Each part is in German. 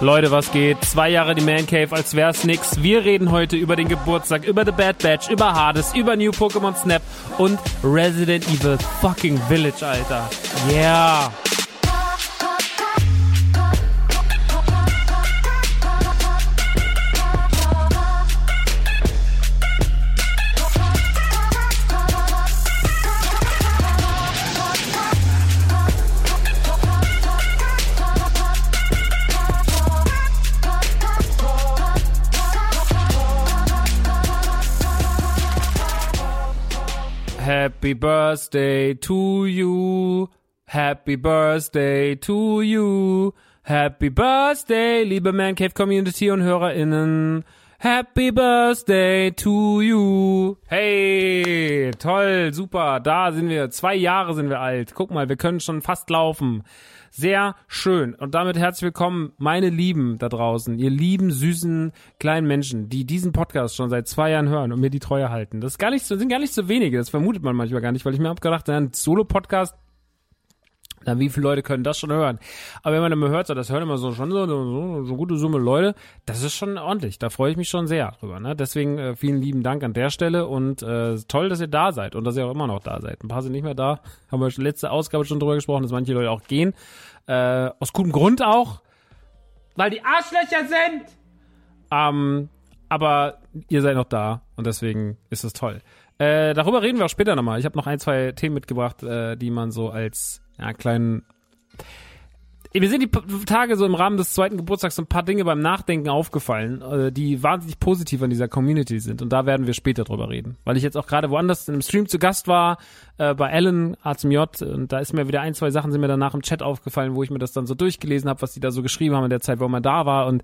Leute, was geht? Zwei Jahre die Man Cave, als wär's nix. Wir reden heute über den Geburtstag, über The Bad Batch, über Hades, über New Pokémon Snap und Resident Evil fucking Village, Alter. Yeah. Happy Birthday to you. Happy Birthday to you. Happy Birthday, liebe Man Cave Community und HörerInnen. Happy Birthday to you. Hey, toll, super, da sind wir. Zwei Jahre sind wir alt. Guck mal, wir können schon fast laufen. Sehr schön. Und damit herzlich willkommen, meine Lieben da draußen, ihr lieben, süßen, kleinen Menschen, die diesen Podcast schon seit zwei Jahren hören und mir die Treue halten. Das ist gar nicht so, sind gar nicht so wenige. Das vermutet man manchmal gar nicht, weil ich mir hab gedacht, ein Solo-Podcast na, wie viele Leute können das schon hören? Aber wenn man immer hört, so, das hören immer so schon so, so, so gute Summe Leute, das ist schon ordentlich. Da freue ich mich schon sehr drüber. Ne? Deswegen äh, vielen lieben Dank an der Stelle und äh, toll, dass ihr da seid und dass ihr auch immer noch da seid. Ein paar sind nicht mehr da. Haben wir letzte Ausgabe schon drüber gesprochen, dass manche Leute auch gehen. Äh, aus gutem Grund auch, weil die Arschlöcher sind. Ähm, aber ihr seid noch da und deswegen ist es toll. Äh, darüber reden wir auch später nochmal. Ich habe noch ein, zwei Themen mitgebracht, äh, die man so als ja, kleinen. Mir sind die Tage so im Rahmen des zweiten Geburtstags so ein paar Dinge beim Nachdenken aufgefallen, äh, die wahnsinnig positiv an dieser Community sind. Und da werden wir später drüber reden. Weil ich jetzt auch gerade woanders in einem Stream zu Gast war, äh, bei Alan A zum J. Und da ist mir wieder ein, zwei Sachen sind mir danach im Chat aufgefallen, wo ich mir das dann so durchgelesen habe, was die da so geschrieben haben in der Zeit, wo man da war. Und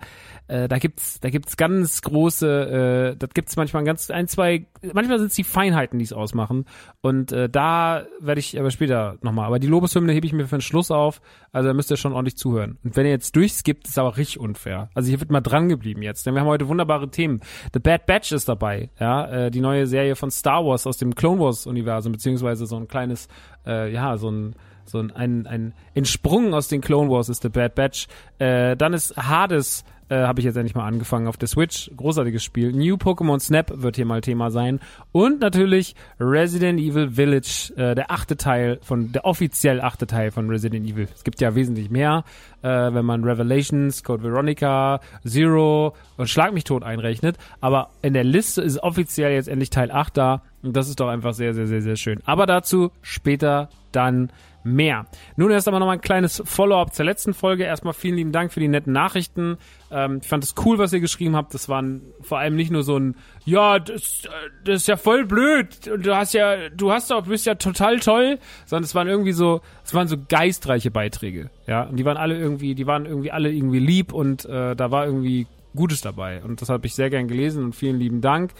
äh, da gibt's da gibt's ganz große, äh, das gibt's manchmal ganz ein, zwei, manchmal sind es die Feinheiten, die es ausmachen. Und äh, da werde ich aber später nochmal, aber die Lobeshymne hebe ich mir für den Schluss auf, also da müsst ihr schon ordentlich zuhören und wenn ihr jetzt durchskippt, ist aber richtig unfair. Also hier wird mal dran geblieben jetzt, denn wir haben heute wunderbare Themen. The Bad Batch ist dabei, ja, äh, die neue Serie von Star Wars aus dem Clone Wars Universum beziehungsweise so ein kleines, äh, ja, so ein so ein, ein, Entsprung aus den Clone Wars ist The Bad Batch. Äh, dann ist Hades äh, habe ich jetzt endlich mal angefangen auf der Switch. Großartiges Spiel. New Pokémon Snap wird hier mal Thema sein. Und natürlich Resident Evil Village, äh, der achte Teil von, der offiziell achte Teil von Resident Evil. Es gibt ja wesentlich mehr, äh, wenn man Revelations, Code Veronica, Zero und Schlag mich tot einrechnet. Aber in der Liste ist offiziell jetzt endlich Teil 8 da. Und das ist doch einfach sehr, sehr, sehr, sehr schön. Aber dazu später dann mehr. Nun erst einmal noch mal ein kleines Follow-up zur letzten Folge. Erstmal vielen lieben Dank für die netten Nachrichten. Ähm, ich fand es cool, was ihr geschrieben habt. Das waren vor allem nicht nur so ein, ja, das, das ist ja voll blöd. Du hast ja, du hast doch, bist ja total toll, sondern es waren irgendwie so, es waren so geistreiche Beiträge. Ja, und die waren alle irgendwie, die waren irgendwie alle irgendwie lieb und äh, da war irgendwie Gutes dabei. Und das habe ich sehr gern gelesen und vielen lieben Dank.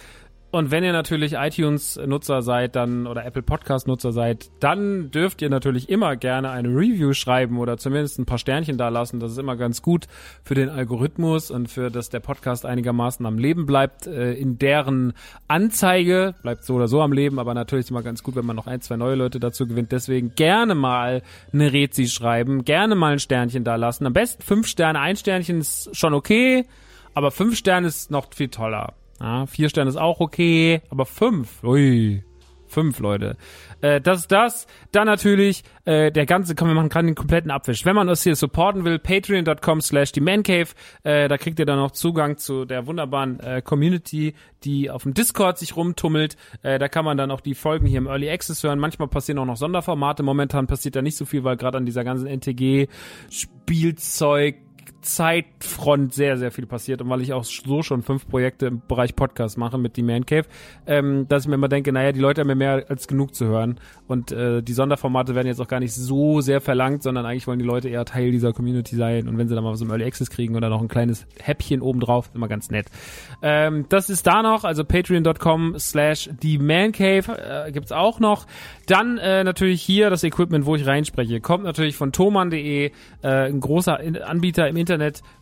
Und wenn ihr natürlich iTunes-Nutzer seid, dann oder Apple Podcast-Nutzer seid, dann dürft ihr natürlich immer gerne eine Review schreiben oder zumindest ein paar Sternchen da lassen. Das ist immer ganz gut für den Algorithmus und für dass der Podcast einigermaßen am Leben bleibt. Äh, in deren Anzeige bleibt so oder so am Leben, aber natürlich ist immer ganz gut, wenn man noch ein, zwei neue Leute dazu gewinnt. Deswegen gerne mal eine Rezi schreiben, gerne mal ein Sternchen da lassen. Am besten fünf Sterne, ein Sternchen ist schon okay, aber fünf Sterne ist noch viel toller. Ja, vier Sterne ist auch okay, aber fünf, ui, fünf Leute. Äh, das ist das. Dann natürlich äh, der ganze, komm, wir machen gerade den kompletten Abwisch. Wenn man das hier supporten will, patreon.com slash die Mancave, äh, da kriegt ihr dann noch Zugang zu der wunderbaren äh, Community, die auf dem Discord sich rumtummelt. Äh, da kann man dann auch die Folgen hier im Early Access hören. Manchmal passieren auch noch Sonderformate. Momentan passiert da nicht so viel, weil gerade an dieser ganzen NTG-Spielzeug Zeitfront sehr, sehr viel passiert und weil ich auch so schon fünf Projekte im Bereich Podcast mache mit die Man Cave, ähm, dass ich mir immer denke, naja, die Leute haben mir mehr als genug zu hören und äh, die Sonderformate werden jetzt auch gar nicht so sehr verlangt, sondern eigentlich wollen die Leute eher Teil dieser Community sein und wenn sie dann mal was im Early Access kriegen oder noch ein kleines Häppchen obendrauf, immer ganz nett. Ähm, das ist da noch, also patreon.com slash die Man Cave äh, gibt's auch noch. Dann äh, natürlich hier das Equipment, wo ich reinspreche, kommt natürlich von thoman.de, äh, ein großer Anbieter im Internet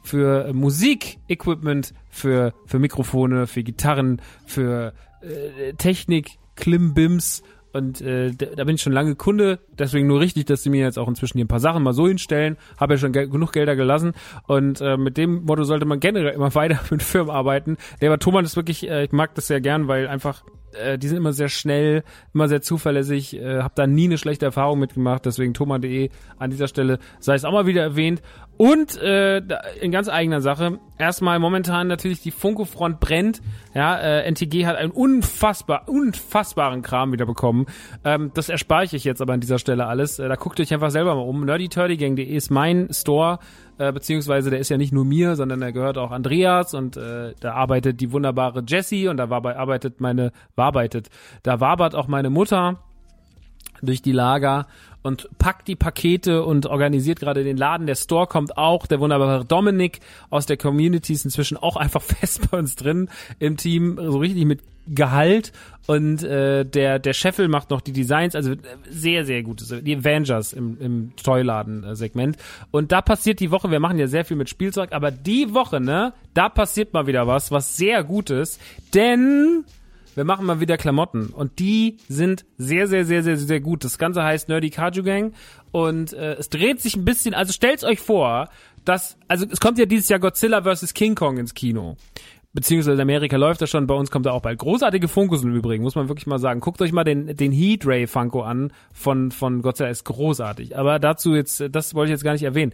für Musik-Equipment, für, für Mikrofone, für Gitarren, für äh, Technik, Klimbims und äh, da bin ich schon lange Kunde, deswegen nur richtig, dass sie mir jetzt auch inzwischen hier ein paar Sachen mal so hinstellen. Habe ja schon ge genug Gelder gelassen und äh, mit dem Motto sollte man generell immer weiter mit Firmen arbeiten. Der aber Thomas ist wirklich, äh, ich mag das sehr gern, weil einfach äh, die sind immer sehr schnell, immer sehr zuverlässig, äh, habe da nie eine schlechte Erfahrung mitgemacht, deswegen Thomas.de an dieser Stelle sei es auch mal wieder erwähnt. Und äh, in ganz eigener Sache, erstmal momentan natürlich die Funko-Front brennt. Ja, äh, NTG hat einen unfassbar, unfassbaren Kram wieder bekommen. Ähm, das erspare ich jetzt aber an dieser Stelle alles. Äh, da guckt euch einfach selber mal um. nerdyturdygang.de ist mein Store äh, beziehungsweise der ist ja nicht nur mir, sondern der gehört auch Andreas und äh, da arbeitet die wunderbare Jessie und da war bei, arbeitet meine, warbeitet, da wabert auch meine Mutter durch die Lager und packt die Pakete und organisiert gerade den Laden. Der Store kommt auch. Der wunderbare Dominik aus der Community ist inzwischen auch einfach fest bei uns drin im Team, so richtig mit Gehalt und äh, der der Scheffel macht noch die Designs, also sehr sehr gutes, die Avengers im, im Toyladen-Segment und da passiert die Woche, wir machen ja sehr viel mit Spielzeug, aber die Woche, ne, da passiert mal wieder was, was sehr Gutes, denn wir machen mal wieder Klamotten und die sind sehr, sehr, sehr, sehr, sehr gut. Das Ganze heißt Nerdy Kaju Gang und äh, es dreht sich ein bisschen, also stellt's euch vor, dass, also es kommt ja dieses Jahr Godzilla vs. King Kong ins Kino. Beziehungsweise Amerika läuft das schon, bei uns kommt er auch bald. Großartige Funkos im Übrigen, muss man wirklich mal sagen. Guckt euch mal den, den Heat Ray Funko an von, von Godzilla, ist großartig. Aber dazu jetzt, das wollte ich jetzt gar nicht erwähnen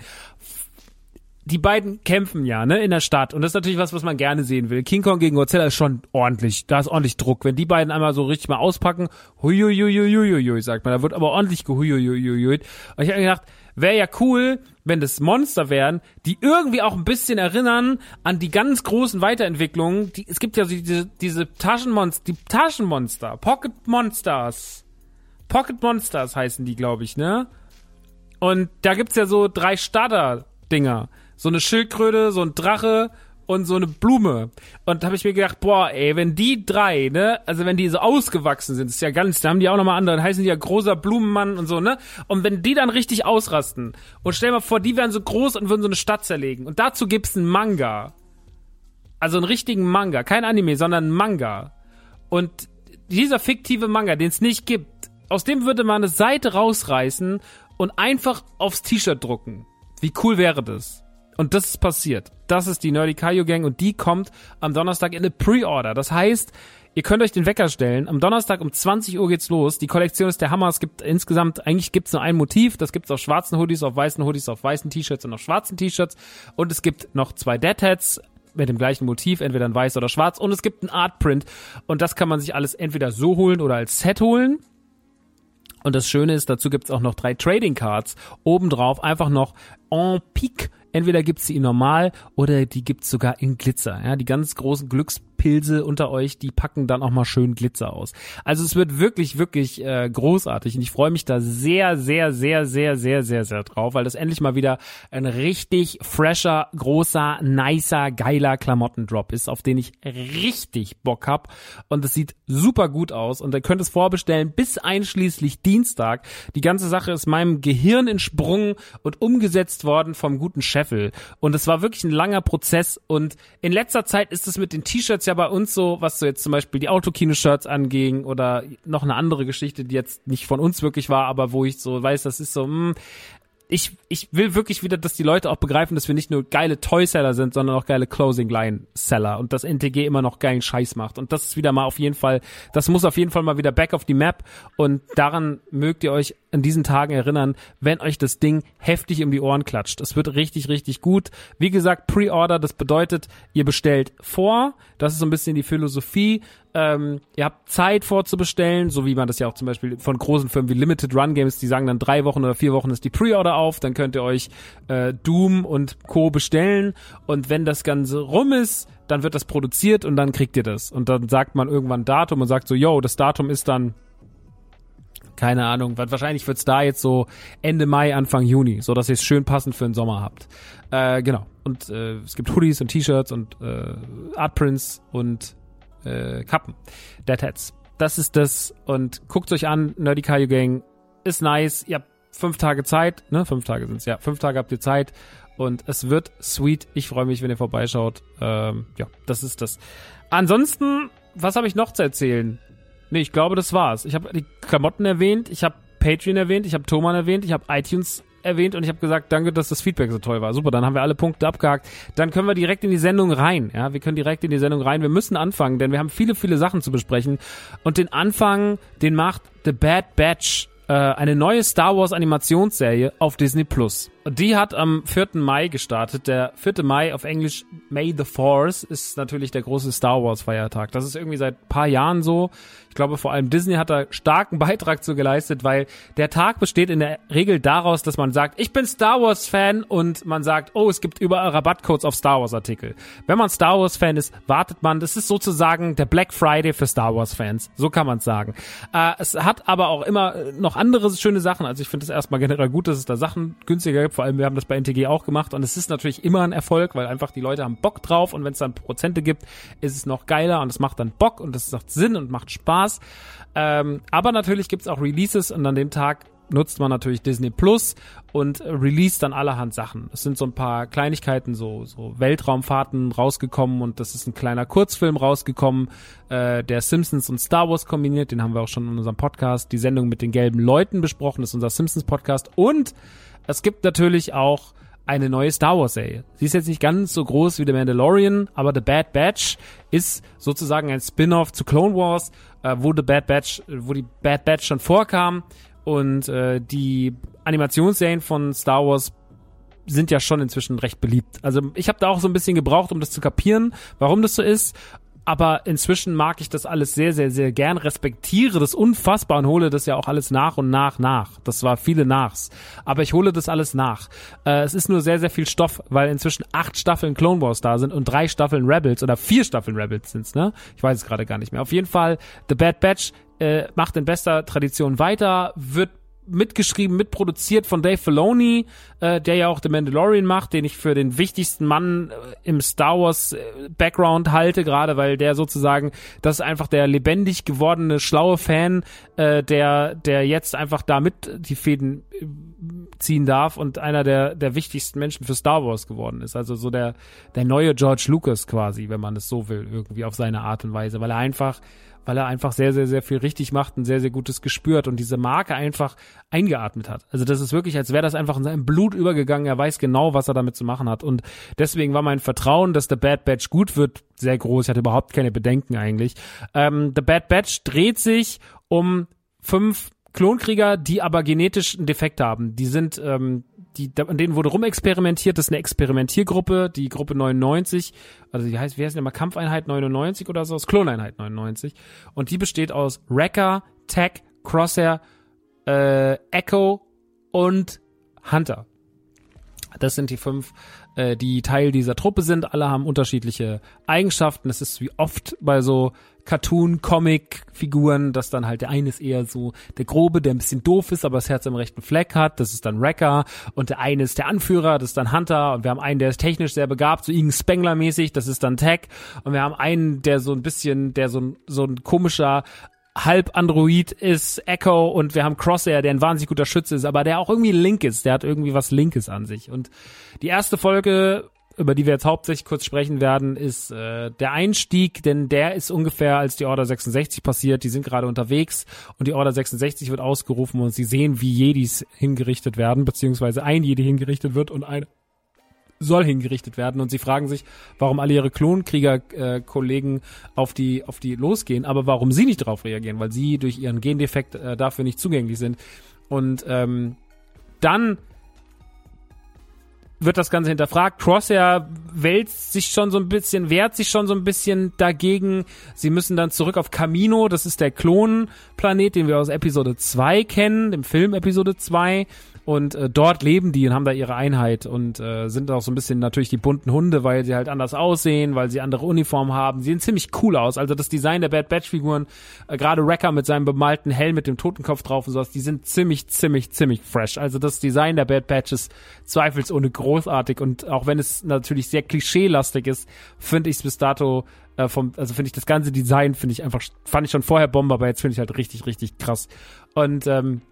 die beiden kämpfen ja, ne, in der Stadt. Und das ist natürlich was, was man gerne sehen will. King Kong gegen Godzilla ist schon ordentlich. Da ist ordentlich Druck. Wenn die beiden einmal so richtig mal auspacken, huiuiuiuiui, sagt man. Da wird aber ordentlich gehuiuiuiui. Und ich habe gedacht, wäre ja cool, wenn das Monster wären, die irgendwie auch ein bisschen erinnern an die ganz großen Weiterentwicklungen. Die, es gibt ja diese, diese Taschenmonster, die Taschenmonster, Pocket Monsters Pocket Monsters heißen die, glaube ich, ne? Und da gibt's ja so drei Starter-Dinger. So eine Schildkröte, so ein Drache und so eine Blume. Und da habe ich mir gedacht, boah, ey, wenn die drei, ne, also wenn die so ausgewachsen sind, ist ja ganz, da haben die auch nochmal andere, dann heißen die ja großer Blumenmann und so, ne? Und wenn die dann richtig ausrasten und stell dir mal vor, die wären so groß und würden so eine Stadt zerlegen. Und dazu gibt's einen Manga. Also einen richtigen Manga, kein Anime, sondern einen Manga. Und dieser fiktive Manga, den es nicht gibt, aus dem würde man eine Seite rausreißen und einfach aufs T-Shirt drucken. Wie cool wäre das? Und das ist passiert. Das ist die Nerdy Kaiju Gang und die kommt am Donnerstag in eine Pre-Order. Das heißt, ihr könnt euch den Wecker stellen. Am Donnerstag um 20 Uhr geht's los. Die Kollektion ist der Hammer. Es gibt insgesamt, eigentlich gibt's nur ein Motiv. Das gibt's auf schwarzen Hoodies, auf weißen Hoodies, auf weißen T-Shirts und auf schwarzen T-Shirts. Und es gibt noch zwei Deadheads mit dem gleichen Motiv, entweder in weiß oder schwarz. Und es gibt ein Artprint. Und das kann man sich alles entweder so holen oder als Set holen. Und das Schöne ist, dazu gibt's auch noch drei Trading Cards. Obendrauf einfach noch en pique. Entweder gibt's die in normal oder die gibt's sogar in Glitzer. Ja, die ganz großen Glücks Pilze unter euch, die packen dann auch mal schön Glitzer aus. Also es wird wirklich, wirklich äh, großartig und ich freue mich da sehr, sehr, sehr, sehr, sehr, sehr, sehr drauf, weil das endlich mal wieder ein richtig fresher, großer, nicer, geiler Klamottendrop ist, auf den ich richtig Bock hab und es sieht super gut aus und ihr könnt es vorbestellen bis einschließlich Dienstag. Die ganze Sache ist meinem Gehirn entsprungen und umgesetzt worden vom guten Scheffel und es war wirklich ein langer Prozess und in letzter Zeit ist es mit den T-Shirts ja bei uns so, was so jetzt zum Beispiel die Autokino-Shirts anging oder noch eine andere Geschichte, die jetzt nicht von uns wirklich war, aber wo ich so weiß, das ist so, mh, hm, ich, ich will wirklich wieder, dass die Leute auch begreifen, dass wir nicht nur geile Toy-Seller sind, sondern auch geile Closing-Line-Seller und dass NTG immer noch geilen Scheiß macht. Und das ist wieder mal auf jeden Fall, das muss auf jeden Fall mal wieder back auf die Map und daran mögt ihr euch in diesen Tagen erinnern, wenn euch das Ding heftig um die Ohren klatscht. Es wird richtig, richtig gut. Wie gesagt, Pre-Order, das bedeutet, ihr bestellt vor. Das ist so ein bisschen die Philosophie. Ähm, ihr habt Zeit vorzubestellen, so wie man das ja auch zum Beispiel von großen Firmen wie Limited Run Games, die sagen dann drei Wochen oder vier Wochen ist die Pre-Order auf, dann könnt ihr euch äh, Doom und Co. bestellen und wenn das Ganze rum ist, dann wird das produziert und dann kriegt ihr das. Und dann sagt man irgendwann Datum und sagt so, yo, das Datum ist dann keine Ahnung, wahrscheinlich wird's da jetzt so Ende Mai, Anfang Juni, so dass ihr es schön passend für den Sommer habt. Äh, genau. Und äh, es gibt Hoodies und T-Shirts und äh, Artprints und äh, Kappen. Deadheads. Das ist das und guckt euch an, Nerdy Kaiju Gang ist nice. Ihr habt fünf Tage Zeit, ne? Fünf Tage sind's, ja. Fünf Tage habt ihr Zeit und es wird sweet. Ich freue mich, wenn ihr vorbeischaut. Ähm, ja, das ist das. Ansonsten, was habe ich noch zu erzählen? Nee, ich glaube, das war's. Ich habe die Klamotten erwähnt, ich habe Patreon erwähnt, ich habe Thoman erwähnt, ich habe iTunes erwähnt und ich habe gesagt, danke, dass das Feedback so toll war. Super, dann haben wir alle Punkte abgehakt. Dann können wir direkt in die Sendung rein. Ja, wir können direkt in die Sendung rein. Wir müssen anfangen, denn wir haben viele, viele Sachen zu besprechen. Und den Anfang, den macht The Bad Batch, äh, eine neue Star Wars Animationsserie auf Disney Plus. Die hat am 4. Mai gestartet. Der 4. Mai auf Englisch May the Force ist natürlich der große Star Wars Feiertag. Das ist irgendwie seit paar Jahren so. Ich glaube, vor allem Disney hat da starken Beitrag zu geleistet, weil der Tag besteht in der Regel daraus, dass man sagt, ich bin Star Wars Fan und man sagt, oh, es gibt überall Rabattcodes auf Star Wars Artikel. Wenn man Star Wars Fan ist, wartet man. Das ist sozusagen der Black Friday für Star Wars Fans. So kann man es sagen. Äh, es hat aber auch immer noch andere schöne Sachen. Also ich finde es erstmal generell gut, dass es da Sachen günstiger gibt vor allem wir haben das bei NTG auch gemacht und es ist natürlich immer ein Erfolg, weil einfach die Leute haben Bock drauf und wenn es dann Prozente gibt, ist es noch geiler und es macht dann Bock und es macht Sinn und macht Spaß. Ähm, aber natürlich gibt es auch Releases und an dem Tag nutzt man natürlich Disney Plus und release dann allerhand Sachen. Es sind so ein paar Kleinigkeiten, so, so Weltraumfahrten rausgekommen und das ist ein kleiner Kurzfilm rausgekommen, äh, der Simpsons und Star Wars kombiniert. Den haben wir auch schon in unserem Podcast, die Sendung mit den gelben Leuten besprochen. Das ist unser Simpsons Podcast und es gibt natürlich auch eine neue Star Wars Serie. Sie ist jetzt nicht ganz so groß wie The Mandalorian, aber The Bad Batch ist sozusagen ein Spin-off zu Clone Wars, äh, wo The Bad Batch, wo die Bad Batch schon vorkam und äh, die Animationsserien von Star Wars sind ja schon inzwischen recht beliebt. Also ich habe da auch so ein bisschen gebraucht, um das zu kapieren, warum das so ist aber inzwischen mag ich das alles sehr, sehr, sehr gern, respektiere das unfassbar und hole das ja auch alles nach und nach nach. Das war viele Nachs. Aber ich hole das alles nach. Äh, es ist nur sehr, sehr viel Stoff, weil inzwischen acht Staffeln Clone Wars da sind und drei Staffeln Rebels oder vier Staffeln Rebels sind's, ne? Ich weiß es gerade gar nicht mehr. Auf jeden Fall, The Bad Batch äh, macht in bester Tradition weiter, wird mitgeschrieben, mitproduziert von Dave Filoni, äh, der ja auch The Mandalorian macht, den ich für den wichtigsten Mann äh, im Star Wars äh, Background halte, gerade weil der sozusagen, das ist einfach der lebendig gewordene, schlaue Fan, äh, der, der jetzt einfach da mit die Fäden äh, ziehen darf und einer der, der wichtigsten Menschen für Star Wars geworden ist. Also so der, der neue George Lucas quasi, wenn man es so will, irgendwie auf seine Art und Weise, weil er einfach weil er einfach sehr, sehr, sehr viel richtig macht, ein sehr, sehr gutes gespürt und diese Marke einfach eingeatmet hat. Also das ist wirklich, als wäre das einfach in seinem Blut übergegangen. Er weiß genau, was er damit zu machen hat. Und deswegen war mein Vertrauen, dass The Bad Batch gut wird, sehr groß. Ich hatte überhaupt keine Bedenken eigentlich. Ähm, The Bad Batch dreht sich um fünf Klonkrieger, die aber genetisch einen Defekt haben. Die sind, ähm, die, an denen wurde rumexperimentiert. Das ist eine Experimentiergruppe, die Gruppe 99. Also die heißt, wie heißt denn immer Kampfeinheit 99 oder so? Das Kloneinheit 99. Und die besteht aus Wrecker, Tech, Crosshair, äh, Echo und Hunter. Das sind die fünf, äh, die Teil dieser Truppe sind. Alle haben unterschiedliche Eigenschaften. Das ist wie oft bei so Cartoon-Comic-Figuren, dass dann halt der eine ist eher so der Grobe, der ein bisschen doof ist, aber das Herz am rechten Fleck hat, das ist dann Wrecker und der eine ist der Anführer, das ist dann Hunter und wir haben einen, der ist technisch sehr begabt, so Igen Spengler-mäßig, das ist dann Tech und wir haben einen, der so ein bisschen, der so so ein komischer halb Android ist Echo und wir haben Crosshair, der ein wahnsinnig guter Schütze ist, aber der auch irgendwie link ist, der hat irgendwie was Linkes an sich und die erste Folge über die wir jetzt hauptsächlich kurz sprechen werden, ist äh, der Einstieg, denn der ist ungefähr, als die Order 66 passiert. Die sind gerade unterwegs und die Order 66 wird ausgerufen und sie sehen, wie Jedis hingerichtet werden, beziehungsweise ein Jedi hingerichtet wird und ein soll hingerichtet werden und sie fragen sich, warum alle ihre Klonkrieger-Kollegen äh, auf die auf die losgehen, aber warum sie nicht darauf reagieren, weil sie durch ihren Gendefekt äh, dafür nicht zugänglich sind. Und ähm, dann wird das Ganze hinterfragt. Crosshair wälzt sich schon so ein bisschen, wehrt sich schon so ein bisschen dagegen. Sie müssen dann zurück auf Camino, das ist der Klonplanet, den wir aus Episode 2 kennen, dem Film Episode 2. Und äh, dort leben die und haben da ihre Einheit und äh, sind auch so ein bisschen natürlich die bunten Hunde, weil sie halt anders aussehen, weil sie andere Uniformen haben. Sie sehen ziemlich cool aus. Also das Design der Bad Batch Figuren, äh, gerade Wrecker mit seinem bemalten Helm mit dem Totenkopf drauf und sowas, die sind ziemlich, ziemlich, ziemlich fresh. Also das Design der Bad Batch ist zweifelsohne großartig und auch wenn es natürlich sehr klischeelastig ist, finde ich es bis dato äh, vom, also finde ich das ganze Design finde ich einfach, fand ich schon vorher Bombe, aber jetzt finde ich halt richtig, richtig krass. Und ähm,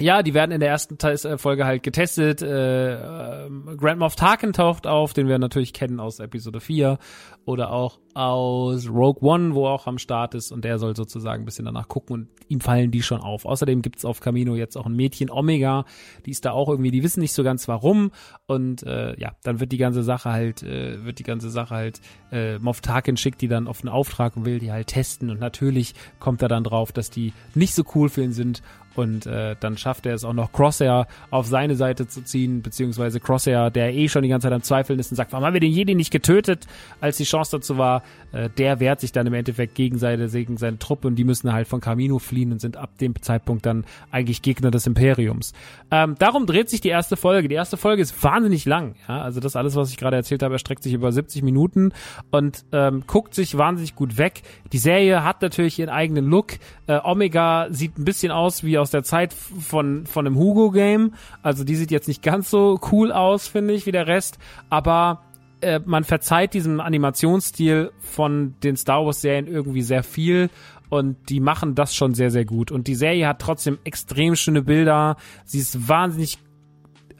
ja, die werden in der ersten äh, Folge halt getestet. Äh, äh, Grand Moff Tarkin taucht auf, den wir natürlich kennen aus Episode 4 oder auch aus Rogue One, wo er auch am Start ist und der soll sozusagen ein bisschen danach gucken und ihm fallen die schon auf. Außerdem gibt's auf Camino jetzt auch ein Mädchen Omega, die ist da auch irgendwie, die wissen nicht so ganz warum und äh, ja, dann wird die ganze Sache halt, äh, wird die ganze Sache halt, äh, Moff Tarkin schickt die dann auf einen Auftrag und will die halt testen und natürlich kommt er dann drauf, dass die nicht so cool für ihn sind und äh, dann schafft er es auch noch Crosshair auf seine Seite zu ziehen, beziehungsweise Crosshair, der eh schon die ganze Zeit am Zweifeln ist und sagt, warum haben wir den Jedi nicht getötet, als die Chance dazu war, äh, der wehrt sich dann im Endeffekt gegen seine, gegen seine Truppe und die müssen halt von Camino fliehen und sind ab dem Zeitpunkt dann eigentlich Gegner des Imperiums. Ähm, darum dreht sich die erste Folge. Die erste Folge ist wahnsinnig lang. Ja? Also das alles, was ich gerade erzählt habe, erstreckt sich über 70 Minuten und ähm, guckt sich wahnsinnig gut weg. Die Serie hat natürlich ihren eigenen Look. Äh, Omega sieht ein bisschen aus wie aus der Zeit von, von einem Hugo-Game. Also die sieht jetzt nicht ganz so cool aus, finde ich, wie der Rest. Aber äh, man verzeiht diesem Animationsstil von den Star Wars Serien irgendwie sehr viel und die machen das schon sehr, sehr gut. Und die Serie hat trotzdem extrem schöne Bilder. Sie ist wahnsinnig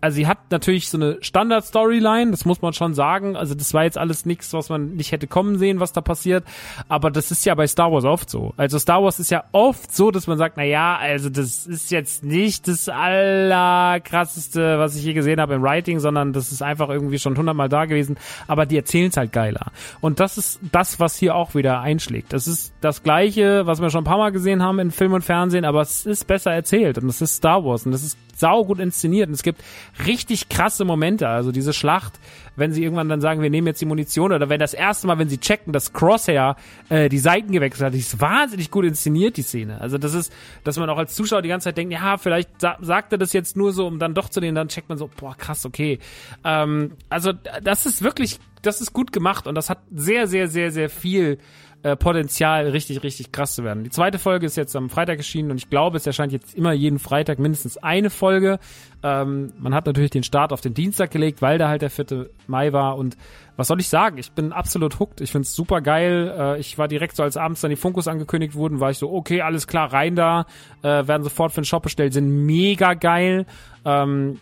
also sie hat natürlich so eine Standard-Storyline, das muss man schon sagen. Also das war jetzt alles nichts, was man nicht hätte kommen sehen, was da passiert. Aber das ist ja bei Star Wars oft so. Also Star Wars ist ja oft so, dass man sagt, na ja, also das ist jetzt nicht das allerkrasseste, was ich je gesehen habe im Writing, sondern das ist einfach irgendwie schon hundertmal da gewesen. Aber die erzählen es halt geiler. Und das ist das, was hier auch wieder einschlägt. Das ist das Gleiche, was wir schon ein paar Mal gesehen haben in Film und Fernsehen, aber es ist besser erzählt und es ist Star Wars und das ist saugut inszeniert und es gibt richtig krasse Momente. Also diese Schlacht, wenn sie irgendwann dann sagen, wir nehmen jetzt die Munition oder wenn das erste Mal, wenn sie checken, dass Crosshair äh, die Seiten gewechselt hat, die ist wahnsinnig gut inszeniert, die Szene. Also das ist, dass man auch als Zuschauer die ganze Zeit denkt, ja, vielleicht sa sagt er das jetzt nur so, um dann doch zu nehmen, dann checkt man so, boah, krass, okay. Ähm, also das ist wirklich, das ist gut gemacht und das hat sehr, sehr, sehr, sehr viel äh, Potenzial, richtig, richtig krass zu werden. Die zweite Folge ist jetzt am Freitag erschienen und ich glaube, es erscheint jetzt immer jeden Freitag mindestens eine Folge. Ähm, man hat natürlich den Start auf den Dienstag gelegt, weil da halt der 4. Mai war und was soll ich sagen? Ich bin absolut hooked. Ich find's super geil. Äh, ich war direkt so, als abends dann die Funkus angekündigt wurden, war ich so, okay, alles klar, rein da. Äh, werden sofort für den Shop bestellt, sind mega geil. Ähm,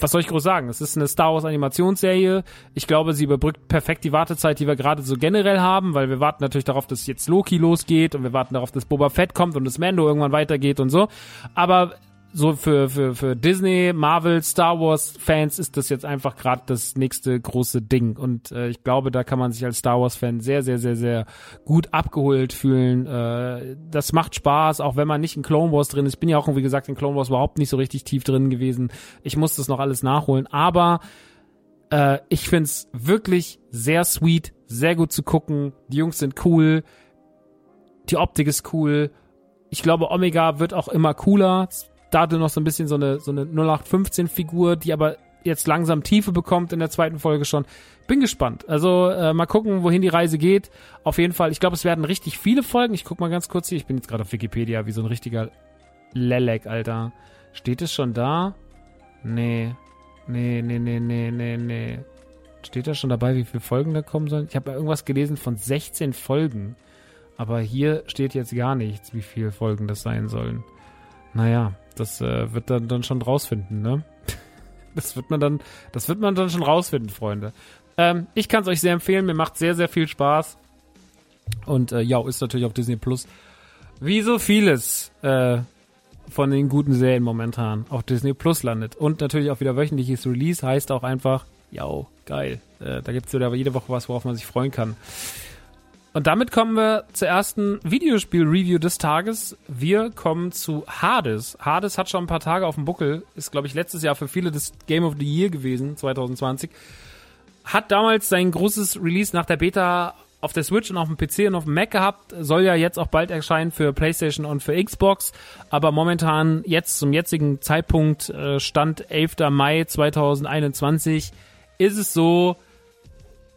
was soll ich groß sagen? Es ist eine Star Wars Animationsserie. Ich glaube, sie überbrückt perfekt die Wartezeit, die wir gerade so generell haben, weil wir warten natürlich darauf, dass jetzt Loki losgeht und wir warten darauf, dass Boba Fett kommt und das Mando irgendwann weitergeht und so. Aber so für, für, für Disney, Marvel, Star Wars Fans ist das jetzt einfach gerade das nächste große Ding. Und äh, ich glaube, da kann man sich als Star Wars Fan sehr, sehr, sehr, sehr gut abgeholt fühlen. Äh, das macht Spaß, auch wenn man nicht in Clone Wars drin ist. Ich bin ja auch, wie gesagt, in Clone Wars überhaupt nicht so richtig tief drin gewesen. Ich muss das noch alles nachholen. Aber äh, ich find's wirklich sehr sweet, sehr gut zu gucken. Die Jungs sind cool. Die Optik ist cool. Ich glaube, Omega wird auch immer cooler dadurch noch so ein bisschen so eine, so eine 0815-Figur, die aber jetzt langsam Tiefe bekommt in der zweiten Folge schon. Bin gespannt. Also äh, mal gucken, wohin die Reise geht. Auf jeden Fall, ich glaube, es werden richtig viele Folgen. Ich guck mal ganz kurz hier. Ich bin jetzt gerade auf Wikipedia wie so ein richtiger Lelek, Alter. Steht es schon da? Nee. Nee, nee, nee, nee, nee, nee. Steht da schon dabei, wie viele Folgen da kommen sollen? Ich habe irgendwas gelesen von 16 Folgen. Aber hier steht jetzt gar nichts, wie viele Folgen das sein sollen. Naja, das äh, wird dann, dann schon rausfinden, ne? Das wird man dann, das wird man dann schon rausfinden, Freunde. Ähm, ich kann es euch sehr empfehlen, mir macht sehr, sehr viel Spaß. Und äh, ja, ist natürlich auf Disney Plus. Wie so vieles äh, von den guten Serien momentan auf Disney Plus landet. Und natürlich auch wieder wöchentliches Release heißt auch einfach, ja, geil. Äh, da gibt's wieder jede Woche was, worauf man sich freuen kann. Und damit kommen wir zur ersten Videospiel-Review des Tages. Wir kommen zu Hades. Hades hat schon ein paar Tage auf dem Buckel, ist, glaube ich, letztes Jahr für viele das Game of the Year gewesen, 2020. Hat damals sein großes Release nach der Beta auf der Switch und auf dem PC und auf dem Mac gehabt, soll ja jetzt auch bald erscheinen für PlayStation und für Xbox, aber momentan jetzt zum jetzigen Zeitpunkt äh, Stand 11. Mai 2021 ist es so,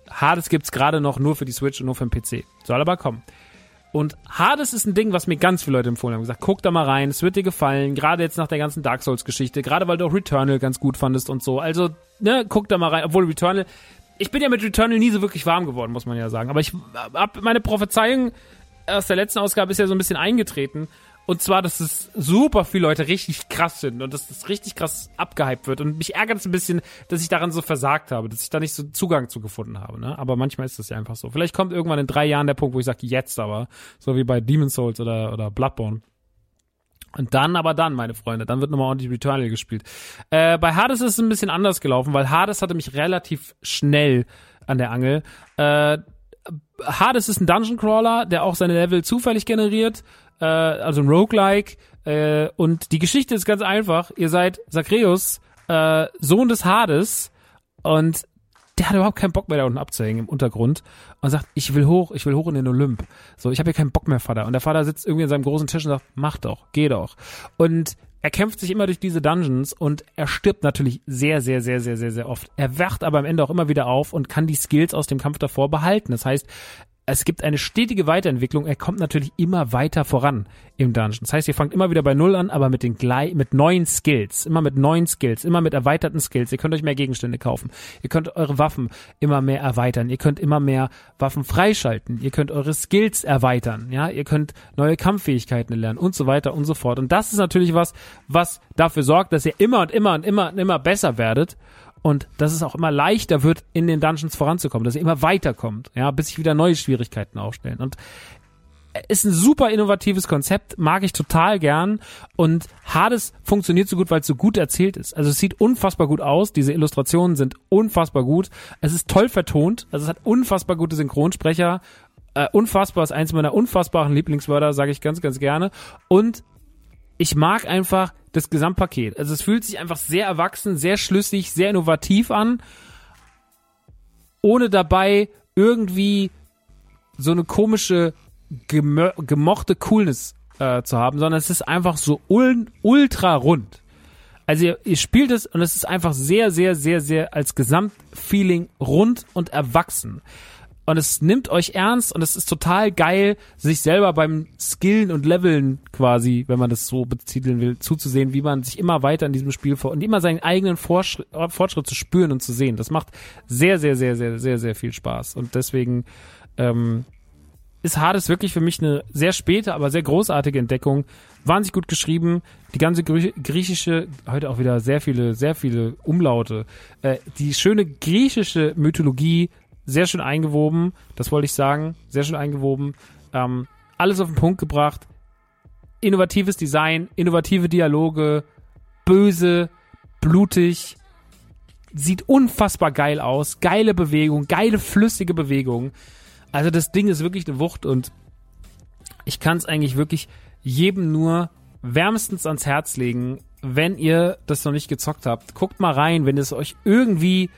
Hades gibt's gerade noch nur für die Switch und nur für den PC. Soll aber kommen. Und Hades ist ein Ding, was mir ganz viele Leute empfohlen haben. Gesagt, guck da mal rein, es wird dir gefallen. Gerade jetzt nach der ganzen Dark Souls Geschichte. Gerade weil du auch Returnal ganz gut fandest und so. Also, ne, guck da mal rein. Obwohl Returnal, ich bin ja mit Returnal nie so wirklich warm geworden, muss man ja sagen. Aber ich hab meine Prophezeiung aus der letzten Ausgabe ist ja so ein bisschen eingetreten. Und zwar, dass es super viele Leute richtig krass sind und dass das richtig krass abgehypt wird. Und mich ärgert es ein bisschen, dass ich daran so versagt habe, dass ich da nicht so Zugang zu gefunden habe. Ne? Aber manchmal ist das ja einfach so. Vielleicht kommt irgendwann in drei Jahren der Punkt, wo ich sage, jetzt aber. So wie bei Demon's Souls oder, oder Bloodborne. Und dann, aber dann, meine Freunde, dann wird nochmal ordentlich Returnal gespielt. Äh, bei Hades ist es ein bisschen anders gelaufen, weil Hades hatte mich relativ schnell an der Angel. Äh, Hades ist ein Dungeon Crawler, der auch seine Level zufällig generiert äh, also ein Roguelike. Äh, und die Geschichte ist ganz einfach. Ihr seid Sakreus, äh, Sohn des Hades und der hat überhaupt keinen Bock mehr da unten abzuhängen im Untergrund und sagt, ich will hoch, ich will hoch in den Olymp. So, ich habe hier keinen Bock mehr, Vater. Und der Vater sitzt irgendwie an seinem großen Tisch und sagt, mach doch, geh doch. Und er kämpft sich immer durch diese Dungeons und er stirbt natürlich sehr, sehr, sehr, sehr, sehr, sehr oft. Er wacht aber am Ende auch immer wieder auf und kann die Skills aus dem Kampf davor behalten. Das heißt, es gibt eine stetige Weiterentwicklung. Er kommt natürlich immer weiter voran im Dungeon. Das heißt, ihr fangt immer wieder bei Null an, aber mit den gleich, mit neuen Skills. Immer mit neuen Skills. Immer mit erweiterten Skills. Ihr könnt euch mehr Gegenstände kaufen. Ihr könnt eure Waffen immer mehr erweitern. Ihr könnt immer mehr Waffen freischalten. Ihr könnt eure Skills erweitern. Ja, ihr könnt neue Kampffähigkeiten lernen und so weiter und so fort. Und das ist natürlich was, was dafür sorgt, dass ihr immer und immer und immer und immer besser werdet und dass es auch immer leichter wird, in den Dungeons voranzukommen, dass ihr immer weiterkommt, ja, bis sich wieder neue Schwierigkeiten aufstellen. Und ist ein super innovatives Konzept, mag ich total gern. Und Hades funktioniert so gut, weil es so gut erzählt ist. Also es sieht unfassbar gut aus. Diese Illustrationen sind unfassbar gut. Es ist toll vertont. Also es hat unfassbar gute Synchronsprecher. Äh, unfassbar ist eins meiner unfassbaren Lieblingswörter, sage ich ganz, ganz gerne. Und ich mag einfach das Gesamtpaket. Also es fühlt sich einfach sehr erwachsen, sehr schlüssig, sehr innovativ an, ohne dabei irgendwie so eine komische gemö- gemochte Coolness äh, zu haben, sondern es ist einfach so ul ultra rund. Also ihr, ihr spielt es und es ist einfach sehr, sehr, sehr, sehr als Gesamtfeeling rund und erwachsen. Und es nimmt euch ernst und es ist total geil, sich selber beim Skillen und Leveln quasi, wenn man das so betiteln will, zuzusehen, wie man sich immer weiter in diesem Spiel vor und immer seinen eigenen Fortschritt, Fortschritt zu spüren und zu sehen. Das macht sehr, sehr, sehr, sehr, sehr, sehr viel Spaß. Und deswegen ähm, ist Hades wirklich für mich eine sehr späte, aber sehr großartige Entdeckung. Wahnsinnig gut geschrieben. Die ganze griechische, heute auch wieder sehr viele, sehr viele Umlaute. Äh, die schöne griechische Mythologie, sehr schön eingewoben. Das wollte ich sagen. Sehr schön eingewoben. Ähm, alles auf den Punkt gebracht. Innovatives Design, innovative Dialoge, böse, blutig, sieht unfassbar geil aus. Geile Bewegung, geile flüssige Bewegung. Also das Ding ist wirklich eine Wucht und ich kann es eigentlich wirklich jedem nur wärmstens ans Herz legen, wenn ihr das noch nicht gezockt habt. Guckt mal rein, wenn es euch irgendwie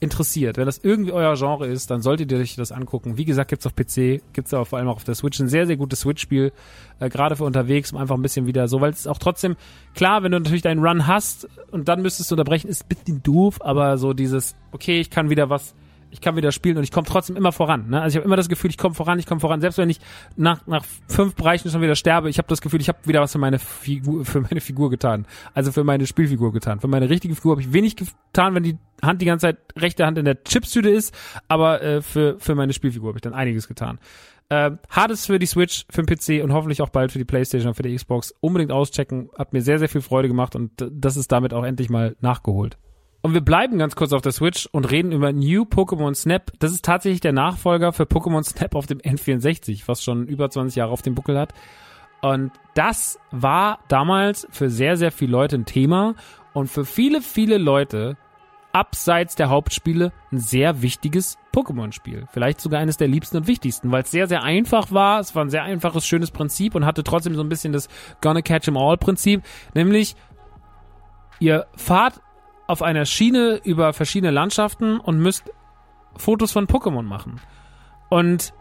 interessiert. Wenn das irgendwie euer Genre ist, dann solltet ihr euch das angucken. Wie gesagt, gibt's auf PC, gibt's aber vor allem auch auf der Switch ein sehr, sehr gutes Switch-Spiel, äh, gerade für unterwegs, um einfach ein bisschen wieder so, weil es auch trotzdem, klar, wenn du natürlich deinen Run hast und dann müsstest du unterbrechen, ist ein bisschen doof, aber so dieses, okay, ich kann wieder was ich kann wieder spielen und ich komme trotzdem immer voran. Ne? Also ich habe immer das Gefühl, ich komme voran, ich komme voran. Selbst wenn ich nach, nach fünf Bereichen schon wieder sterbe, ich habe das Gefühl, ich habe wieder was für meine Figur, für meine Figur getan. Also für meine Spielfigur getan. Für meine richtige Figur habe ich wenig getan, wenn die Hand die ganze Zeit rechte Hand in der Chipstüte ist, aber äh, für, für meine Spielfigur habe ich dann einiges getan. Äh, Hades für die Switch, für den PC und hoffentlich auch bald für die Playstation und für die Xbox. Unbedingt auschecken. Hat mir sehr, sehr viel Freude gemacht und äh, das ist damit auch endlich mal nachgeholt. Und wir bleiben ganz kurz auf der Switch und reden über New Pokémon Snap. Das ist tatsächlich der Nachfolger für Pokémon Snap auf dem N64, was schon über 20 Jahre auf dem Buckel hat. Und das war damals für sehr, sehr viele Leute ein Thema und für viele, viele Leute abseits der Hauptspiele ein sehr wichtiges Pokémon-Spiel. Vielleicht sogar eines der liebsten und wichtigsten, weil es sehr, sehr einfach war. Es war ein sehr einfaches, schönes Prinzip und hatte trotzdem so ein bisschen das Gonna Catch 'em All-Prinzip. Nämlich, ihr fahrt auf einer Schiene über verschiedene Landschaften und müsst Fotos von Pokémon machen. Und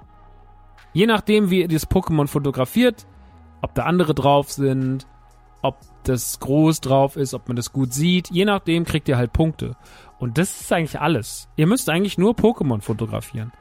je nachdem, wie ihr das Pokémon fotografiert, ob da andere drauf sind, ob das groß drauf ist, ob man das gut sieht, je nachdem kriegt ihr halt Punkte. Und das ist eigentlich alles. Ihr müsst eigentlich nur Pokémon fotografieren.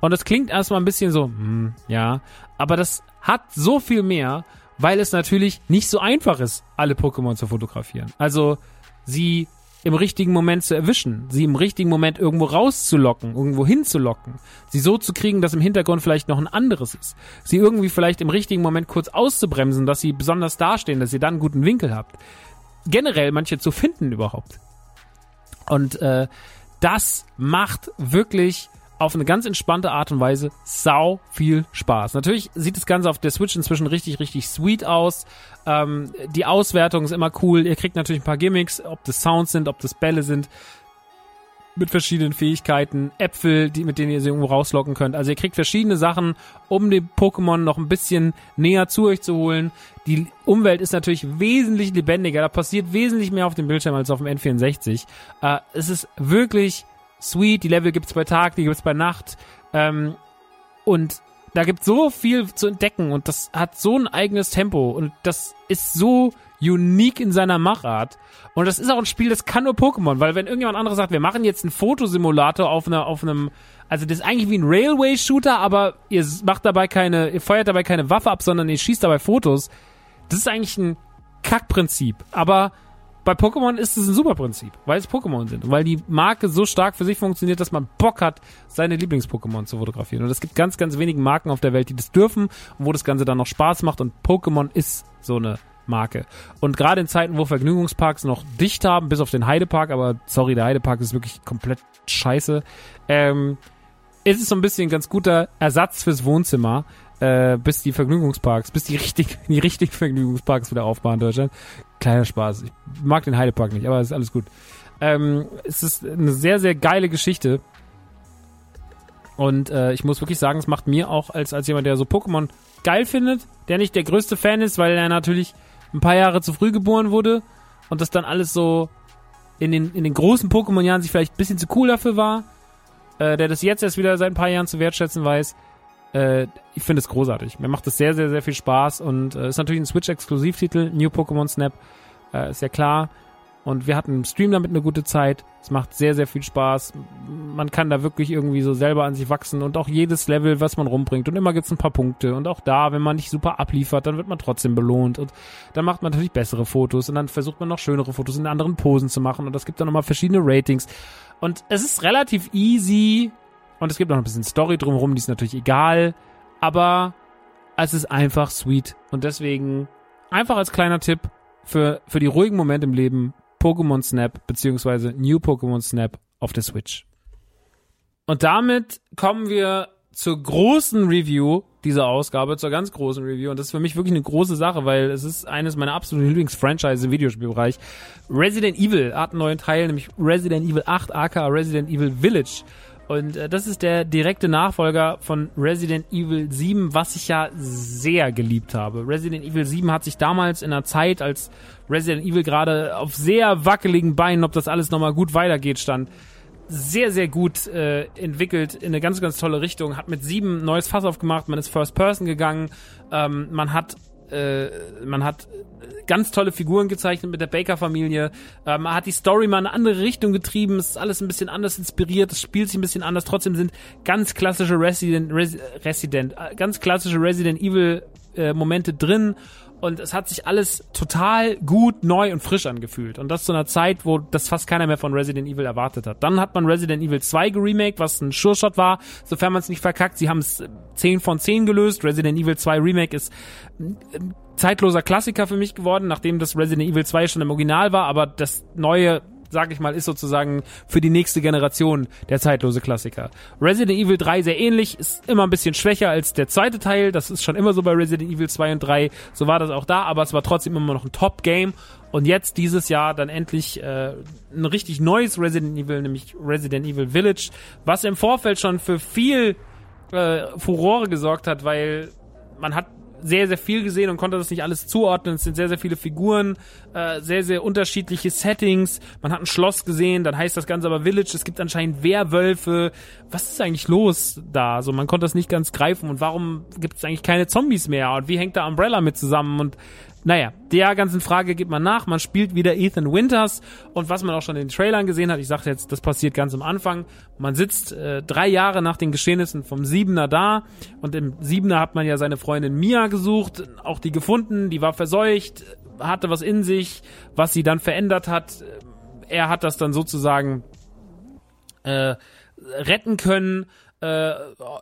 Und das klingt erstmal ein bisschen so, hm, ja, aber das hat so viel mehr, weil es natürlich nicht so einfach ist, alle Pokémon zu fotografieren. Also sie im richtigen Moment zu erwischen, sie im richtigen Moment irgendwo rauszulocken, irgendwo hinzulocken, sie so zu kriegen, dass im Hintergrund vielleicht noch ein anderes ist, sie irgendwie vielleicht im richtigen Moment kurz auszubremsen, dass sie besonders dastehen, dass ihr dann einen guten Winkel habt. Generell manche zu finden überhaupt. Und äh, das macht wirklich auf eine ganz entspannte Art und Weise sau viel Spaß. Natürlich sieht das Ganze auf der Switch inzwischen richtig, richtig sweet aus. Ähm, die Auswertung ist immer cool. Ihr kriegt natürlich ein paar Gimmicks, ob das Sounds sind, ob das Bälle sind mit verschiedenen Fähigkeiten, Äpfel, die, mit denen ihr sie irgendwo rauslocken könnt. Also ihr kriegt verschiedene Sachen, um die Pokémon noch ein bisschen näher zu euch zu holen. Die Umwelt ist natürlich wesentlich lebendiger, da passiert wesentlich mehr auf dem Bildschirm als auf dem N64. Äh, es ist wirklich sweet, die Level gibt's bei Tag, die gibt's bei Nacht. Ähm, und da gibt so viel zu entdecken und das hat so ein eigenes Tempo und das ist so unique in seiner Machart. Und das ist auch ein Spiel, das kann nur Pokémon, weil wenn irgendjemand anderes sagt, wir machen jetzt einen Fotosimulator auf einer, auf einem, also das ist eigentlich wie ein Railway-Shooter, aber ihr macht dabei keine, ihr feuert dabei keine Waffe ab, sondern ihr schießt dabei Fotos. Das ist eigentlich ein Kackprinzip. Aber bei Pokémon ist es ein super Prinzip, weil es Pokémon sind und weil die Marke so stark für sich funktioniert, dass man Bock hat, seine Lieblings-Pokémon zu fotografieren. Und es gibt ganz, ganz wenige Marken auf der Welt, die das dürfen und wo das Ganze dann noch Spaß macht und Pokémon ist so eine Marke. Und gerade in Zeiten, wo Vergnügungsparks noch dicht haben, bis auf den Heidepark, aber sorry, der Heidepark ist wirklich komplett scheiße, ähm, ist es so ein bisschen ein ganz guter Ersatz fürs Wohnzimmer, äh, bis die Vergnügungsparks, bis die richtig, die richtigen Vergnügungsparks wieder aufbauen in Deutschland. Kleiner Spaß. Ich mag den Heidepark nicht, aber ist alles gut. Ähm, es ist eine sehr, sehr geile Geschichte. Und äh, ich muss wirklich sagen, es macht mir auch als, als jemand, der so Pokémon geil findet, der nicht der größte Fan ist, weil er natürlich ein paar Jahre zu früh geboren wurde und das dann alles so in den, in den großen Pokémon-Jahren sich vielleicht ein bisschen zu cool dafür war, äh, der das jetzt erst wieder seit ein paar Jahren zu wertschätzen weiß. Äh, ich finde es großartig. Mir macht es sehr, sehr, sehr viel Spaß und äh, ist natürlich ein Switch-Exklusivtitel, New Pokémon Snap, äh, ist ja klar. Und wir hatten im Stream damit eine gute Zeit. Es macht sehr, sehr viel Spaß. Man kann da wirklich irgendwie so selber an sich wachsen und auch jedes Level, was man rumbringt. Und immer gibt's ein paar Punkte. Und auch da, wenn man nicht super abliefert, dann wird man trotzdem belohnt. Und dann macht man natürlich bessere Fotos. Und dann versucht man noch schönere Fotos in anderen Posen zu machen. Und es gibt dann nochmal verschiedene Ratings. Und es ist relativ easy. Und es gibt noch ein bisschen Story drumherum, die ist natürlich egal. Aber es ist einfach sweet. Und deswegen einfach als kleiner Tipp für, für die ruhigen Momente im Leben Pokémon Snap beziehungsweise New Pokémon Snap auf der Switch. Und damit kommen wir zur großen Review dieser Ausgabe, zur ganz großen Review. Und das ist für mich wirklich eine große Sache, weil es ist eines meiner absoluten Lieblingsfranchise im Videospielbereich. Resident Evil hat einen neuen Teil, nämlich Resident Evil 8 aka Resident Evil Village. Und äh, das ist der direkte Nachfolger von Resident Evil 7, was ich ja sehr geliebt habe. Resident Evil 7 hat sich damals in einer Zeit, als Resident Evil gerade auf sehr wackeligen Beinen, ob das alles nochmal gut weitergeht, stand, sehr, sehr gut äh, entwickelt in eine ganz, ganz tolle Richtung. Hat mit 7 neues Fass aufgemacht, man ist First Person gegangen, ähm, man hat äh, man hat ganz tolle Figuren gezeichnet mit der Baker-Familie. Ähm, man hat die Story mal in eine andere Richtung getrieben. Es ist alles ein bisschen anders inspiriert. Es spielt sich ein bisschen anders. Trotzdem sind ganz klassische Resident, Res, Resident, äh, ganz klassische Resident Evil äh, Momente drin und es hat sich alles total gut, neu und frisch angefühlt. Und das zu einer Zeit, wo das fast keiner mehr von Resident Evil erwartet hat. Dann hat man Resident Evil 2 geremaked, was ein Sure-Shot war, sofern man es nicht verkackt. Sie haben es 10 von 10 gelöst. Resident Evil 2 Remake ist ein zeitloser Klassiker für mich geworden, nachdem das Resident Evil 2 schon im Original war, aber das neue sag ich mal, ist sozusagen für die nächste Generation der zeitlose Klassiker. Resident Evil 3 sehr ähnlich, ist immer ein bisschen schwächer als der zweite Teil. Das ist schon immer so bei Resident Evil 2 und 3. So war das auch da, aber es war trotzdem immer noch ein Top-Game. Und jetzt dieses Jahr dann endlich äh, ein richtig neues Resident Evil, nämlich Resident Evil Village, was im Vorfeld schon für viel äh, Furore gesorgt hat, weil man hat sehr, sehr viel gesehen und konnte das nicht alles zuordnen. Es sind sehr, sehr viele Figuren, äh, sehr, sehr unterschiedliche Settings. Man hat ein Schloss gesehen, dann heißt das Ganze aber Village. Es gibt anscheinend Werwölfe. Was ist eigentlich los da? Also man konnte das nicht ganz greifen. Und warum gibt es eigentlich keine Zombies mehr? Und wie hängt da Umbrella mit zusammen? Und naja, der ganzen Frage geht man nach. Man spielt wieder Ethan Winters und was man auch schon in den Trailern gesehen hat, ich sagte jetzt, das passiert ganz am Anfang. Man sitzt äh, drei Jahre nach den Geschehnissen vom Siebener da und im Siebener hat man ja seine Freundin Mia gesucht, auch die gefunden, die war verseucht, hatte was in sich, was sie dann verändert hat. Er hat das dann sozusagen äh, retten können äh,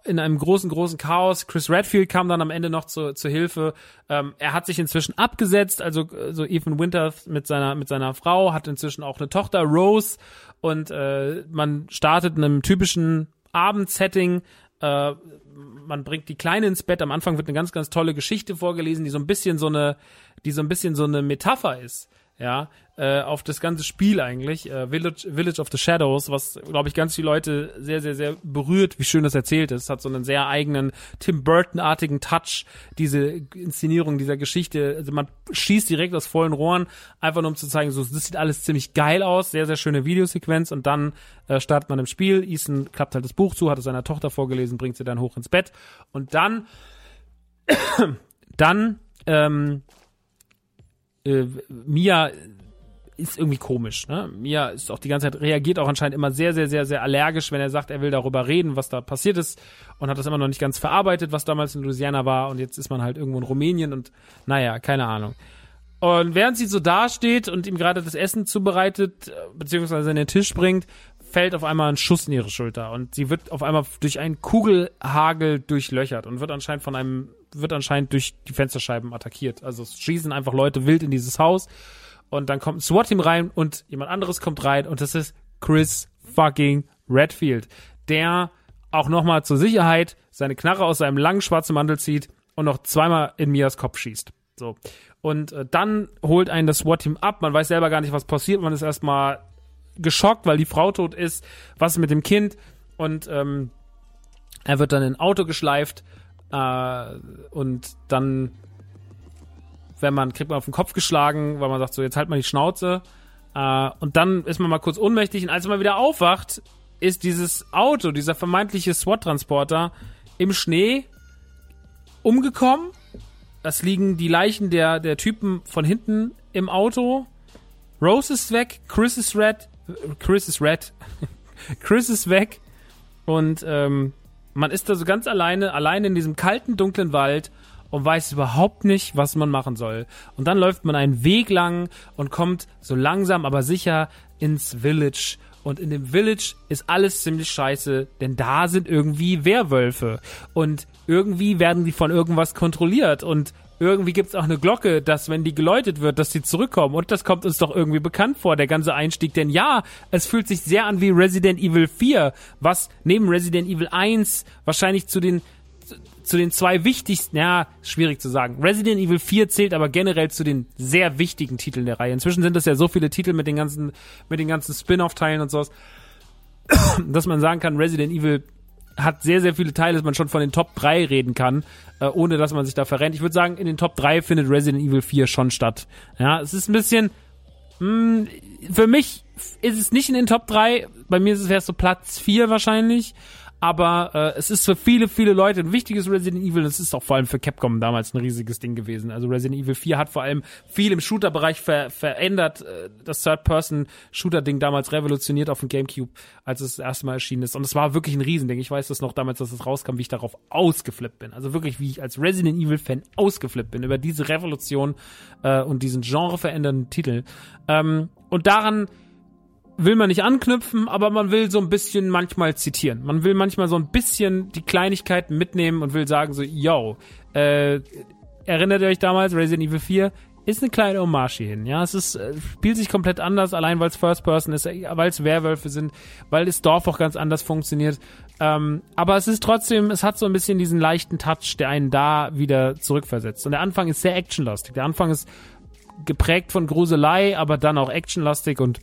in einem großen, großen Chaos. Chris Redfield kam dann am Ende noch zu, zu Hilfe. Ähm, er hat sich inzwischen abgesetzt, also so Ethan Winters mit seiner, mit seiner Frau, hat inzwischen auch eine Tochter, Rose, und äh, man startet in einem typischen Abendsetting. Äh, man bringt die Kleine ins Bett. Am Anfang wird eine ganz, ganz tolle Geschichte vorgelesen, die so ein bisschen so eine, die so ein bisschen so eine Metapher ist ja, äh, auf das ganze Spiel eigentlich, äh, Village, Village of the Shadows, was, glaube ich, ganz viele Leute sehr, sehr, sehr berührt, wie schön das erzählt ist. Hat so einen sehr eigenen Tim Burton-artigen Touch, diese Inszenierung dieser Geschichte. Also man schießt direkt aus vollen Rohren, einfach nur um zu zeigen, so, das sieht alles ziemlich geil aus, sehr, sehr schöne Videosequenz und dann äh, startet man im Spiel. Ethan klappt halt das Buch zu, hat es seiner Tochter vorgelesen, bringt sie dann hoch ins Bett und dann, dann, ähm, äh, Mia ist irgendwie komisch. Ne? Mia ist auch die ganze Zeit, reagiert auch anscheinend immer sehr, sehr, sehr, sehr allergisch, wenn er sagt, er will darüber reden, was da passiert ist und hat das immer noch nicht ganz verarbeitet, was damals in Louisiana war und jetzt ist man halt irgendwo in Rumänien und naja, keine Ahnung. Und während sie so dasteht und ihm gerade das Essen zubereitet, äh, beziehungsweise in den Tisch bringt, fällt auf einmal ein Schuss in ihre Schulter und sie wird auf einmal durch einen Kugelhagel durchlöchert und wird anscheinend von einem, wird anscheinend durch die Fensterscheiben attackiert. Also es schießen einfach Leute wild in dieses Haus und dann kommt ein SWAT-Team rein und jemand anderes kommt rein und das ist Chris fucking Redfield, der auch nochmal zur Sicherheit seine Knarre aus seinem langen schwarzen Mantel zieht und noch zweimal in Mias Kopf schießt. So. Und äh, dann holt einen das SWAT-Team ab. Man weiß selber gar nicht, was passiert. Man ist erstmal geschockt, weil die Frau tot ist. Was mit dem Kind? Und ähm, er wird dann in ein Auto geschleift äh, und dann wenn man, kriegt man auf den Kopf geschlagen, weil man sagt, so, jetzt halt mal die Schnauze. Äh, und dann ist man mal kurz ohnmächtig und als man wieder aufwacht, ist dieses Auto, dieser vermeintliche SWAT-Transporter im Schnee umgekommen. Es liegen die Leichen der, der Typen von hinten im Auto. Rose ist weg, Chris ist red, Chris ist red, Chris ist weg und ähm, man ist da so ganz alleine, alleine in diesem kalten, dunklen Wald und weiß überhaupt nicht, was man machen soll. Und dann läuft man einen Weg lang und kommt so langsam, aber sicher ins Village. Und in dem Village ist alles ziemlich scheiße, denn da sind irgendwie Werwölfe. Und irgendwie werden die von irgendwas kontrolliert. Und irgendwie gibt's auch eine Glocke, dass wenn die geläutet wird, dass sie zurückkommen. Und das kommt uns doch irgendwie bekannt vor, der ganze Einstieg. Denn ja, es fühlt sich sehr an wie Resident Evil 4, was neben Resident Evil 1 wahrscheinlich zu den zu den zwei wichtigsten, ja, schwierig zu sagen. Resident Evil 4 zählt aber generell zu den sehr wichtigen Titeln der Reihe. Inzwischen sind es ja so viele Titel mit den ganzen, mit den ganzen Spin-off-Teilen und sowas, dass man sagen kann, Resident Evil hat sehr, sehr viele Teile, dass man schon von den Top 3 reden kann, äh, ohne dass man sich da verrennt. Ich würde sagen, in den Top 3 findet Resident Evil 4 schon statt. Ja, es ist ein bisschen, mh, hm, für mich ist es nicht in den Top 3, bei mir ist es erst so Platz 4 wahrscheinlich aber äh, es ist für viele, viele Leute ein wichtiges Resident Evil. Das ist auch vor allem für Capcom damals ein riesiges Ding gewesen. Also Resident Evil 4 hat vor allem viel im Shooter-Bereich ver verändert. Äh, das Third-Person-Shooter-Ding damals revolutioniert auf dem Gamecube, als es das erste Mal erschienen ist. Und es war wirklich ein Riesending. Ich weiß das noch damals, dass es rauskam, wie ich darauf ausgeflippt bin. Also wirklich, wie ich als Resident Evil-Fan ausgeflippt bin über diese Revolution äh, und diesen genreverändernden Titel. Ähm, und daran will man nicht anknüpfen, aber man will so ein bisschen manchmal zitieren. Man will manchmal so ein bisschen die Kleinigkeiten mitnehmen und will sagen so, yo, äh, erinnert ihr euch damals, Resident Evil 4? Ist eine kleine Hommage hierhin, ja. Es ist, äh, spielt sich komplett anders, allein weil es First Person ist, weil es Werwölfe sind, weil das Dorf auch ganz anders funktioniert. Ähm, aber es ist trotzdem, es hat so ein bisschen diesen leichten Touch, der einen da wieder zurückversetzt. Und der Anfang ist sehr actionlastig. Der Anfang ist geprägt von Gruselei, aber dann auch actionlastig und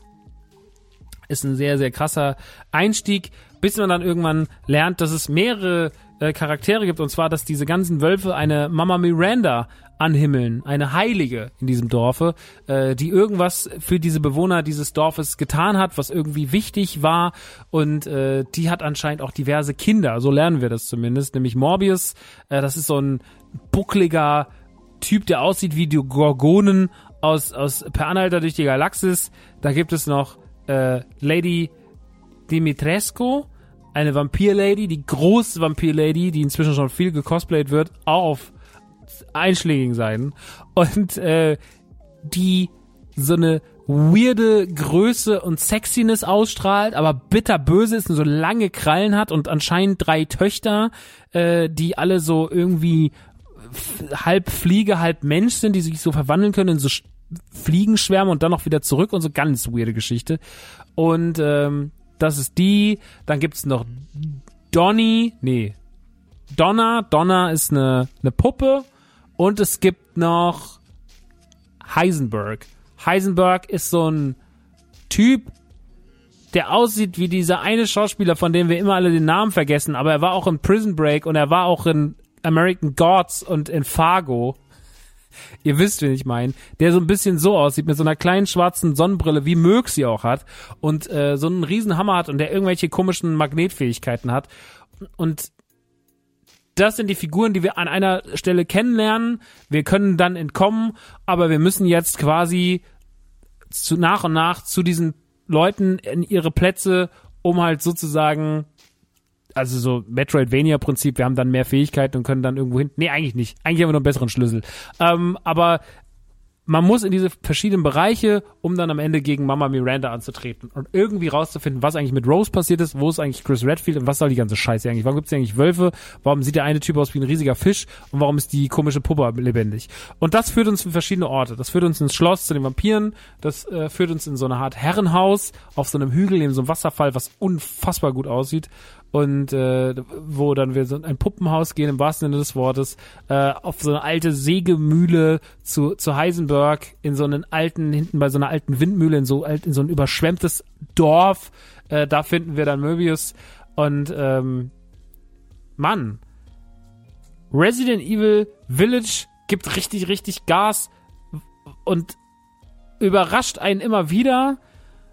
ist ein sehr, sehr krasser Einstieg, bis man dann irgendwann lernt, dass es mehrere äh, Charaktere gibt, und zwar, dass diese ganzen Wölfe eine Mama Miranda anhimmeln, eine Heilige in diesem Dorfe, äh, die irgendwas für diese Bewohner dieses Dorfes getan hat, was irgendwie wichtig war und äh, die hat anscheinend auch diverse Kinder, so lernen wir das zumindest, nämlich Morbius, äh, das ist so ein buckliger Typ, der aussieht wie die Gorgonen aus, aus Per Anhalter durch die Galaxis, da gibt es noch äh, Lady Dimitrescu, eine Vampir-Lady, die große Vampir-Lady, die inzwischen schon viel gecosplayt wird, auf einschlägigen Seiten. Und äh, die so eine weirde Größe und Sexiness ausstrahlt, aber bitterböse ist und so lange Krallen hat und anscheinend drei Töchter, äh, die alle so irgendwie halb Fliege, halb Mensch sind, die sich so verwandeln können in so Fliegenschwärme und dann noch wieder zurück und so ganz weirde Geschichte. Und ähm, das ist die. Dann gibt's noch Donny, nee, Donna. Donna ist eine, eine Puppe. Und es gibt noch Heisenberg. Heisenberg ist so ein Typ, der aussieht wie dieser eine Schauspieler, von dem wir immer alle den Namen vergessen, aber er war auch in Prison Break und er war auch in American Gods und in Fargo. Ihr wisst, wen ich meine, der so ein bisschen so aussieht, mit so einer kleinen schwarzen Sonnenbrille, wie Mög sie auch hat, und äh, so einen riesen Hammer hat und der irgendwelche komischen Magnetfähigkeiten hat. Und das sind die Figuren, die wir an einer Stelle kennenlernen. Wir können dann entkommen, aber wir müssen jetzt quasi zu nach und nach zu diesen Leuten in ihre Plätze, um halt sozusagen also so Metroidvania-Prinzip, wir haben dann mehr Fähigkeiten und können dann irgendwo hin. Nee, eigentlich nicht. Eigentlich haben wir noch einen besseren Schlüssel. Ähm, aber man muss in diese verschiedenen Bereiche, um dann am Ende gegen Mama Miranda anzutreten und irgendwie rauszufinden, was eigentlich mit Rose passiert ist, wo ist eigentlich Chris Redfield und was soll die ganze Scheiße eigentlich? Warum gibt's eigentlich Wölfe? Warum sieht der eine Typ aus wie ein riesiger Fisch und warum ist die komische Puppe lebendig? Und das führt uns in verschiedene Orte. Das führt uns ins Schloss zu den Vampiren, das äh, führt uns in so eine Art Herrenhaus auf so einem Hügel neben so einem Wasserfall, was unfassbar gut aussieht und äh, wo dann wir so in ein Puppenhaus gehen, im wahrsten Sinne des Wortes, äh, auf so eine alte Sägemühle zu, zu Heisenberg, in so einen alten, hinten bei so einer alten Windmühle, in so, in so ein überschwemmtes Dorf, äh, da finden wir dann Möbius und ähm, Mann, Resident Evil Village gibt richtig, richtig Gas. und überrascht einen immer wieder,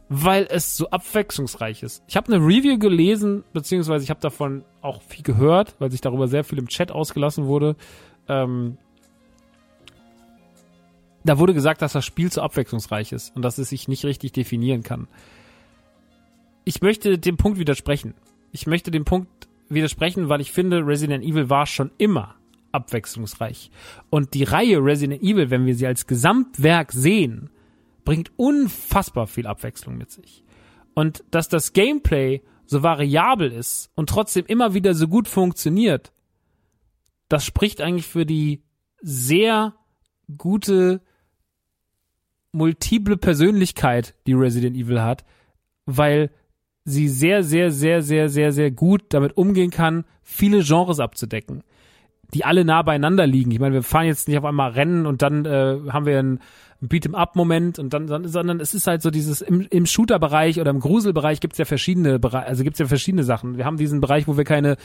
weil es so abwechslungsreich ist. Ich habe eine Review gelesen, beziehungsweise ich habe davon auch viel gehört, weil sich darüber sehr viel im Chat ausgelassen wurde. Ähm, da wurde gesagt, dass das Spiel zu abwechslungsreich ist und dass es sich nicht richtig definieren kann. Ich möchte dem Punkt widersprechen. Ich möchte dem Punkt widersprechen, weil ich finde, Resident Evil war schon immer abwechslungsreich. Und die Reihe Resident Evil, wenn wir sie als Gesamtwerk sehen, bringt unfassbar viel Abwechslung mit sich. Und dass das Gameplay so variabel ist und trotzdem immer wieder so gut funktioniert, das spricht eigentlich für die sehr gute multiple Persönlichkeit, die Resident Evil hat, weil sie sehr, sehr, sehr, sehr, sehr, sehr gut damit umgehen kann, viele Genres abzudecken die alle nah beieinander liegen. Ich meine, wir fahren jetzt nicht auf einmal Rennen und dann äh, haben wir einen Beat'em-up-Moment und dann, sondern es ist halt so dieses im, im Shooter-Bereich oder im Gruselbereich gibt's ja verschiedene Bereiche, also gibt's ja verschiedene Sachen. Wir haben diesen Bereich, wo wir keine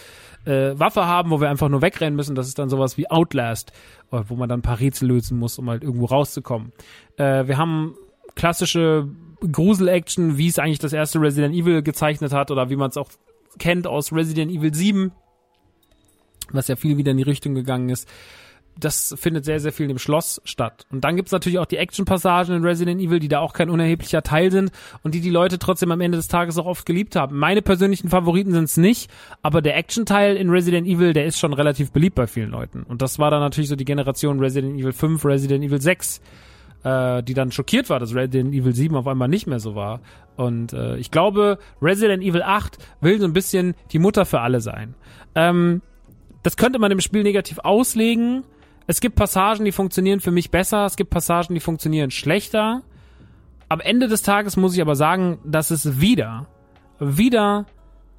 äh, Waffe haben, wo wir einfach nur wegrennen müssen. Das ist dann sowas wie Outlast, äh, wo man dann ein paar Rätsel lösen muss, um halt irgendwo rauszukommen. Äh, wir haben klassische Grusel-Action, wie es eigentlich das erste Resident Evil gezeichnet hat oder wie man es auch kennt aus Resident Evil 7 was ja viel wieder in die Richtung gegangen ist. Das findet sehr, sehr viel im Schloss statt. Und dann gibt's natürlich auch die Action-Passagen in Resident Evil, die da auch kein unerheblicher Teil sind und die die Leute trotzdem am Ende des Tages auch oft geliebt haben. Meine persönlichen Favoriten sind's nicht, aber der Action-Teil in Resident Evil, der ist schon relativ beliebt bei vielen Leuten. Und das war dann natürlich so die Generation Resident Evil 5, Resident Evil 6 äh, die dann schockiert war, dass Resident Evil 7 auf einmal nicht mehr so war. Und äh, ich glaube, Resident Evil 8 will so ein bisschen die Mutter für alle sein. Ähm, das könnte man im Spiel negativ auslegen. Es gibt Passagen, die funktionieren für mich besser, es gibt Passagen, die funktionieren schlechter. Am Ende des Tages muss ich aber sagen, dass es wieder, wieder,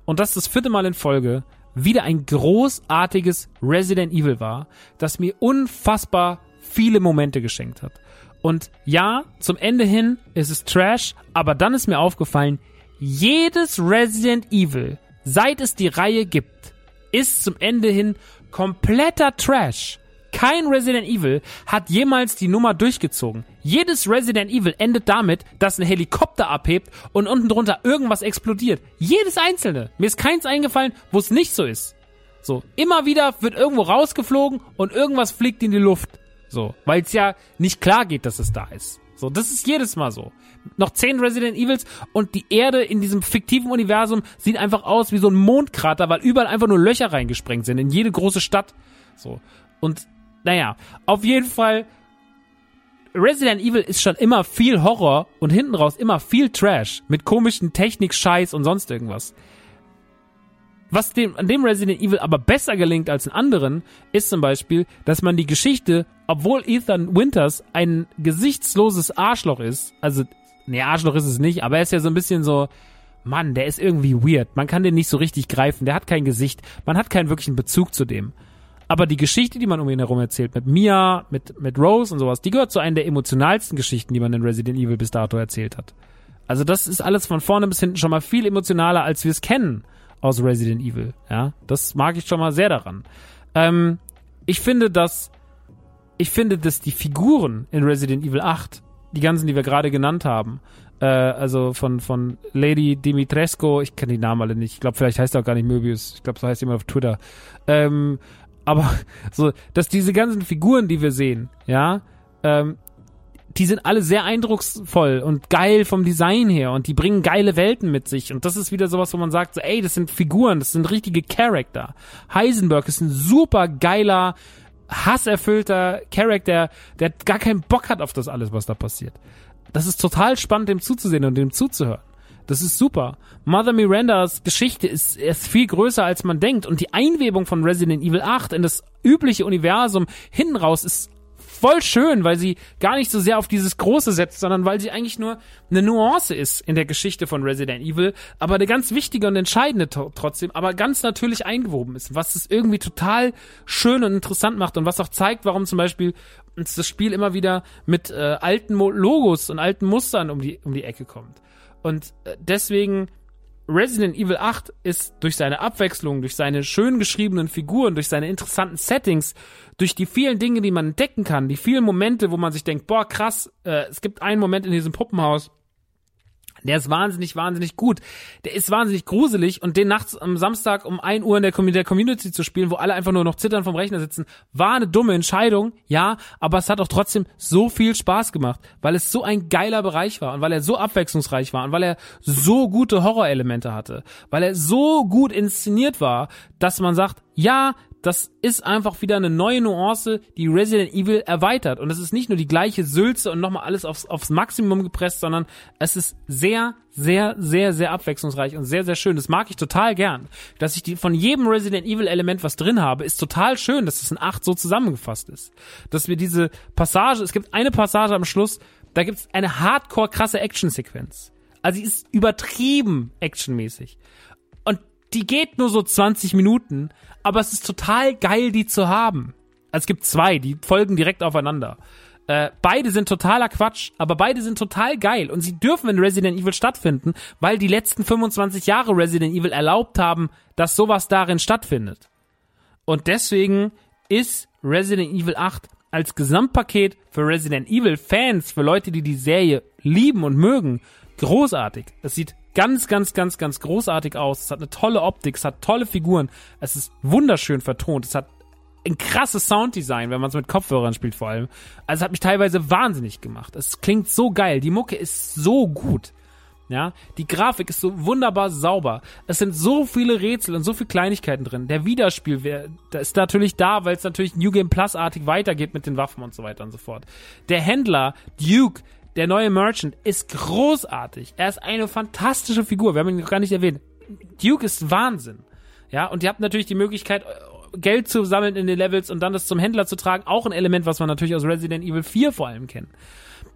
und das ist das vierte Mal in Folge, wieder ein großartiges Resident Evil war, das mir unfassbar viele Momente geschenkt hat. Und ja, zum Ende hin ist es Trash, aber dann ist mir aufgefallen, jedes Resident Evil, seit es die Reihe gibt, ist zum Ende hin kompletter Trash. Kein Resident Evil hat jemals die Nummer durchgezogen. Jedes Resident Evil endet damit, dass ein Helikopter abhebt und unten drunter irgendwas explodiert. Jedes einzelne. Mir ist keins eingefallen, wo es nicht so ist. So, immer wieder wird irgendwo rausgeflogen und irgendwas fliegt in die Luft. So, weil es ja nicht klar geht, dass es da ist. So, das ist jedes Mal so noch zehn Resident Evils und die Erde in diesem fiktiven Universum sieht einfach aus wie so ein Mondkrater, weil überall einfach nur Löcher reingesprengt sind in jede große Stadt. So. Und naja, auf jeden Fall Resident Evil ist schon immer viel Horror und hinten raus immer viel Trash mit komischen Technik, Scheiß und sonst irgendwas. Was dem, an dem Resident Evil aber besser gelingt als in anderen, ist zum Beispiel, dass man die Geschichte, obwohl Ethan Winters ein gesichtsloses Arschloch ist, also nee, Arschloch ist es nicht, aber er ist ja so ein bisschen so, Mann, der ist irgendwie weird. Man kann den nicht so richtig greifen. Der hat kein Gesicht. Man hat keinen wirklichen Bezug zu dem. Aber die Geschichte, die man um ihn herum erzählt, mit Mia, mit, mit Rose und sowas, die gehört zu einer der emotionalsten Geschichten, die man in Resident Evil bis dato erzählt hat. Also das ist alles von vorne bis hinten schon mal viel emotionaler, als wir es kennen aus Resident Evil. Ja, das mag ich schon mal sehr daran. Ähm, ich finde, dass ich finde, dass die Figuren in Resident Evil 8 die ganzen, die wir gerade genannt haben, äh, also von, von Lady Dimitrescu, ich kenne die Namen alle nicht, ich glaube, vielleicht heißt er auch gar nicht Möbius, ich glaube, so heißt jemand auf Twitter. Ähm, aber so, dass diese ganzen Figuren, die wir sehen, ja, ähm, die sind alle sehr eindrucksvoll und geil vom Design her und die bringen geile Welten mit sich und das ist wieder sowas, wo man sagt, so, ey, das sind Figuren, das sind richtige Charakter. Heisenberg ist ein super geiler hasserfüllter Charakter, der gar keinen Bock hat auf das alles, was da passiert. Das ist total spannend, dem zuzusehen und dem zuzuhören. Das ist super. Mother Mirandas Geschichte ist, ist viel größer, als man denkt. Und die Einwebung von Resident Evil 8 in das übliche Universum hinten raus ist voll schön, weil sie gar nicht so sehr auf dieses Große setzt, sondern weil sie eigentlich nur eine Nuance ist in der Geschichte von Resident Evil, aber eine ganz wichtige und entscheidende trotzdem, aber ganz natürlich eingewoben ist, was es irgendwie total schön und interessant macht und was auch zeigt, warum zum Beispiel uns das Spiel immer wieder mit äh, alten Mo Logos und alten Mustern um die, um die Ecke kommt. Und äh, deswegen Resident Evil 8 ist durch seine Abwechslung, durch seine schön geschriebenen Figuren, durch seine interessanten Settings, durch die vielen Dinge, die man entdecken kann, die vielen Momente, wo man sich denkt, boah, krass, äh, es gibt einen Moment in diesem Puppenhaus, der ist wahnsinnig, wahnsinnig gut. Der ist wahnsinnig gruselig und den nachts am Samstag um 1 Uhr in der, Com der Community zu spielen, wo alle einfach nur noch zittern vom Rechner sitzen, war eine dumme Entscheidung, ja, aber es hat auch trotzdem so viel Spaß gemacht, weil es so ein geiler Bereich war und weil er so abwechslungsreich war und weil er so gute Horrorelemente hatte, weil er so gut inszeniert war, dass man sagt, ja, das ist einfach wieder eine neue Nuance, die Resident Evil erweitert. Und es ist nicht nur die gleiche Sülze und nochmal alles aufs, aufs Maximum gepresst, sondern es ist sehr, sehr, sehr, sehr abwechslungsreich und sehr, sehr schön. Das mag ich total gern. Dass ich die, von jedem Resident Evil Element was drin habe, ist total schön, dass es in acht so zusammengefasst ist. Dass wir diese Passage, es gibt eine Passage am Schluss, da gibt es eine hardcore krasse Action-Sequenz. Also sie ist übertrieben actionmäßig. Die geht nur so 20 Minuten, aber es ist total geil, die zu haben. Also es gibt zwei, die folgen direkt aufeinander. Äh, beide sind totaler Quatsch, aber beide sind total geil und sie dürfen in Resident Evil stattfinden, weil die letzten 25 Jahre Resident Evil erlaubt haben, dass sowas darin stattfindet. Und deswegen ist Resident Evil 8 als Gesamtpaket für Resident Evil Fans, für Leute, die die Serie lieben und mögen, großartig. Es sieht ganz, ganz, ganz, ganz großartig aus. Es hat eine tolle Optik, es hat tolle Figuren, es ist wunderschön vertont, es hat ein krasses Sounddesign, wenn man es mit Kopfhörern spielt vor allem. Also es hat mich teilweise wahnsinnig gemacht. Es klingt so geil, die Mucke ist so gut. Ja, die Grafik ist so wunderbar sauber. Es sind so viele Rätsel und so viele Kleinigkeiten drin. Der Wiederspiel der ist natürlich da, weil es natürlich New Game Plus artig weitergeht mit den Waffen und so weiter und so fort. Der Händler Duke der neue Merchant ist großartig. Er ist eine fantastische Figur. Wir haben ihn noch gar nicht erwähnt. Duke ist Wahnsinn. Ja, und ihr habt natürlich die Möglichkeit, Geld zu sammeln in den Levels und dann das zum Händler zu tragen. Auch ein Element, was man natürlich aus Resident Evil 4 vor allem kennt.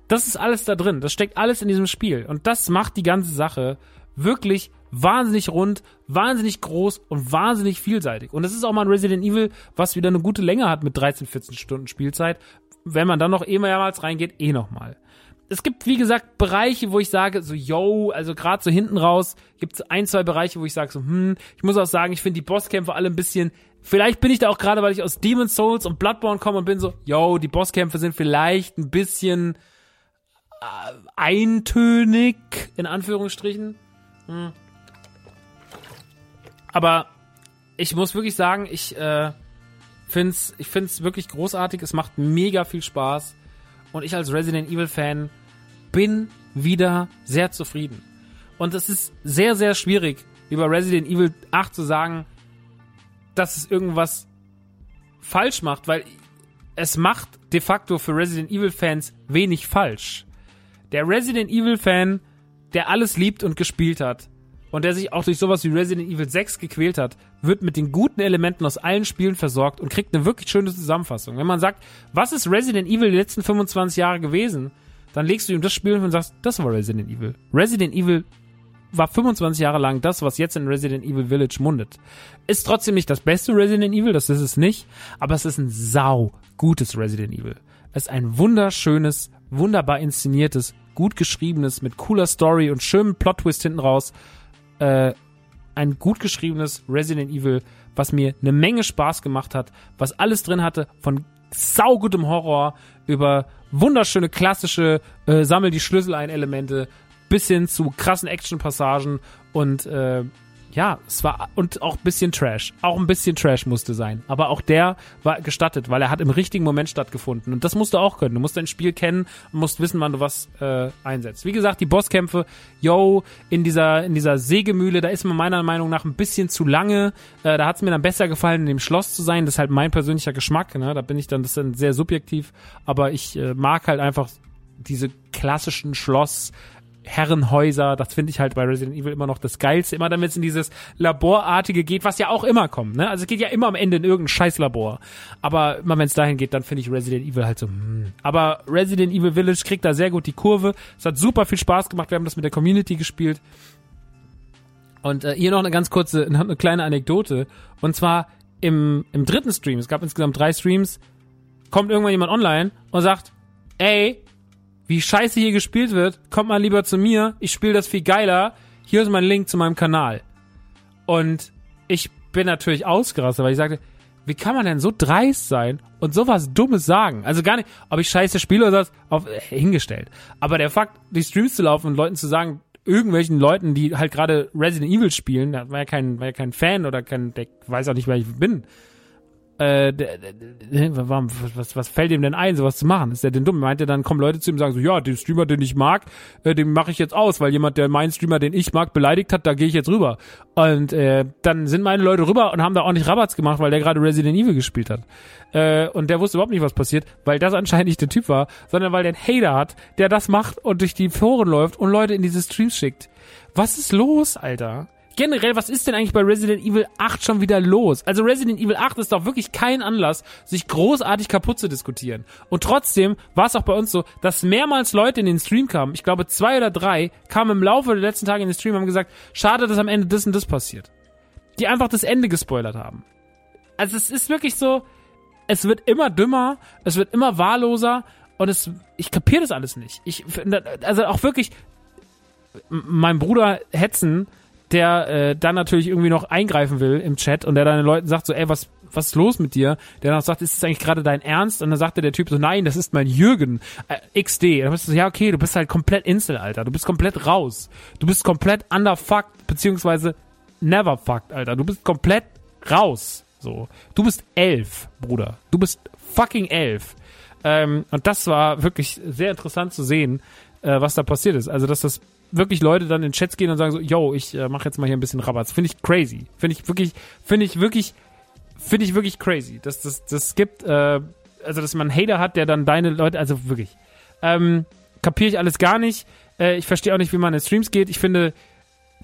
Das ist alles da drin. Das steckt alles in diesem Spiel. Und das macht die ganze Sache wirklich wahnsinnig rund, wahnsinnig groß und wahnsinnig vielseitig. Und es ist auch mal ein Resident Evil, was wieder eine gute Länge hat mit 13, 14 Stunden Spielzeit. Wenn man dann noch eh mehrmals reingeht, eh nochmal es gibt, wie gesagt, Bereiche, wo ich sage, so, yo, also gerade so hinten raus gibt es ein, zwei Bereiche, wo ich sage, so, hm, ich muss auch sagen, ich finde die Bosskämpfe alle ein bisschen, vielleicht bin ich da auch gerade, weil ich aus Demon's Souls und Bloodborne komme und bin so, yo, die Bosskämpfe sind vielleicht ein bisschen äh, eintönig, in Anführungsstrichen. Hm. Aber ich muss wirklich sagen, ich äh, find's, ich find's wirklich großartig, es macht mega viel Spaß und ich als Resident Evil Fan bin wieder sehr zufrieden. Und es ist sehr, sehr schwierig, über Resident Evil 8 zu sagen, dass es irgendwas falsch macht, weil es macht de facto für Resident Evil Fans wenig falsch. Der Resident Evil Fan, der alles liebt und gespielt hat, und der sich auch durch sowas wie Resident Evil 6 gequält hat, wird mit den guten Elementen aus allen Spielen versorgt und kriegt eine wirklich schöne Zusammenfassung. Wenn man sagt, was ist Resident Evil die letzten 25 Jahre gewesen, dann legst du ihm das Spiel und sagst, das war Resident Evil. Resident Evil war 25 Jahre lang das, was jetzt in Resident Evil Village mundet. Ist trotzdem nicht das beste Resident Evil, das ist es nicht, aber es ist ein sau gutes Resident Evil. Es ist ein wunderschönes, wunderbar inszeniertes, gut geschriebenes, mit cooler Story und schönem Plot-Twist hinten raus äh, ein gut geschriebenes Resident Evil, was mir eine Menge Spaß gemacht hat, was alles drin hatte, von saugutem Horror über wunderschöne klassische äh, Sammel die Schlüssel ein Elemente bis hin zu krassen Action-Passagen und äh, ja, es war und auch ein bisschen Trash. Auch ein bisschen Trash musste sein. Aber auch der war gestattet, weil er hat im richtigen Moment stattgefunden. Und das musst du auch können. Du musst dein Spiel kennen und musst wissen, wann du was äh, einsetzt. Wie gesagt, die Bosskämpfe, yo, in dieser, in dieser Sägemühle, da ist man meiner Meinung nach ein bisschen zu lange. Äh, da hat es mir dann besser gefallen, in dem Schloss zu sein. Das ist halt mein persönlicher Geschmack. Ne? Da bin ich dann, das ist dann sehr subjektiv. Aber ich äh, mag halt einfach diese klassischen Schloss- Herrenhäuser, das finde ich halt bei Resident Evil immer noch das Geilste. Immer damit es in dieses Laborartige geht, was ja auch immer kommt. Ne? Also es geht ja immer am Ende in irgendein scheiß Labor. Aber immer wenn es dahin geht, dann finde ich Resident Evil halt so. Hm. Aber Resident Evil Village kriegt da sehr gut die Kurve. Es hat super viel Spaß gemacht. Wir haben das mit der Community gespielt. Und äh, hier noch eine ganz kurze, eine kleine Anekdote. Und zwar im, im dritten Stream, es gab insgesamt drei Streams, kommt irgendwann jemand online und sagt, ey, wie scheiße hier gespielt wird, kommt mal lieber zu mir, ich spiele das viel geiler. hier ist mein Link zu meinem Kanal. Und ich bin natürlich ausgerastet, weil ich sagte, wie kann man denn so dreist sein und sowas Dummes sagen? Also gar nicht, ob ich scheiße spiele oder so, auf, äh, hingestellt. Aber der Fakt, die Streams zu laufen und Leuten zu sagen, irgendwelchen Leuten, die halt gerade Resident Evil spielen, da war ja kein, war ja kein Fan oder kein, der weiß auch nicht, wer ich bin, äh, warum, was, was fällt ihm denn ein, sowas zu machen? Ist der denn dumm? Meint er dann, kommen Leute zu ihm und sagen so, ja, den Streamer, den ich mag, äh, den mache ich jetzt aus, weil jemand, der meinen Streamer, den ich mag, beleidigt hat, da gehe ich jetzt rüber. Und äh, dann sind meine Leute rüber und haben da ordentlich Rabatz gemacht, weil der gerade Resident Evil gespielt hat. Äh, und der wusste überhaupt nicht, was passiert, weil das anscheinend nicht der Typ war, sondern weil der einen Hater hat, der das macht und durch die Foren läuft und Leute in diese Streams schickt. Was ist los, Alter? Generell, was ist denn eigentlich bei Resident Evil 8 schon wieder los? Also Resident Evil 8 ist doch wirklich kein Anlass, sich großartig kaputt zu diskutieren. Und trotzdem war es auch bei uns so, dass mehrmals Leute in den Stream kamen, ich glaube zwei oder drei, kamen im Laufe der letzten Tage in den Stream und haben gesagt, schade, dass am Ende das und das passiert. Die einfach das Ende gespoilert haben. Also es ist wirklich so, es wird immer dümmer, es wird immer wahlloser und es, ich kapiere das alles nicht. Ich, also auch wirklich, mein Bruder Hetzen, der äh, dann natürlich irgendwie noch eingreifen will im Chat und der dann den Leuten sagt so, ey, was was ist los mit dir? Der dann auch sagt, ist das eigentlich gerade dein Ernst? Und dann sagte der Typ so, nein, das ist mein Jürgen äh, XD. Und dann bist du so, ja, okay, du bist halt komplett Insel, Alter. Du bist komplett raus. Du bist komplett underfucked, beziehungsweise never fucked, Alter. Du bist komplett raus. So. Du bist elf, Bruder. Du bist fucking elf. Ähm, und das war wirklich sehr interessant zu sehen, äh, was da passiert ist. Also, dass das wirklich Leute dann in Chats gehen und sagen so, yo, ich äh, mache jetzt mal hier ein bisschen Rabatz. Finde ich crazy. Finde ich wirklich, finde ich wirklich, finde ich wirklich crazy. Dass das, das gibt, äh, also dass man einen Hater hat, der dann deine Leute, also wirklich. Ähm, kapiere ich alles gar nicht. Äh, ich verstehe auch nicht, wie man in Streams geht. Ich finde,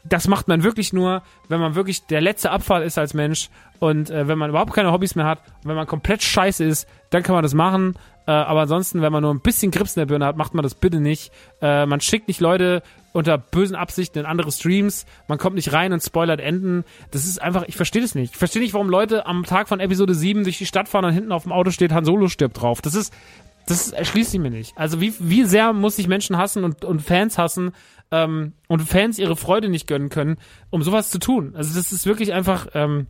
das macht man wirklich nur, wenn man wirklich der letzte Abfall ist als Mensch und äh, wenn man überhaupt keine Hobbys mehr hat und wenn man komplett scheiße ist, dann kann man das machen. Äh, aber ansonsten, wenn man nur ein bisschen Grips in der Birne hat, macht man das bitte nicht. Äh, man schickt nicht Leute unter bösen Absichten in andere Streams. Man kommt nicht rein und spoilert Enden. Das ist einfach, ich verstehe das nicht. Ich verstehe nicht, warum Leute am Tag von Episode 7 durch die Stadt fahren und hinten auf dem Auto steht, Han Solo stirbt drauf. Das ist, das erschließt sich mir nicht. Also wie, wie sehr muss ich Menschen hassen und, und Fans hassen ähm, und Fans ihre Freude nicht gönnen können, um sowas zu tun. Also das ist wirklich einfach, ähm,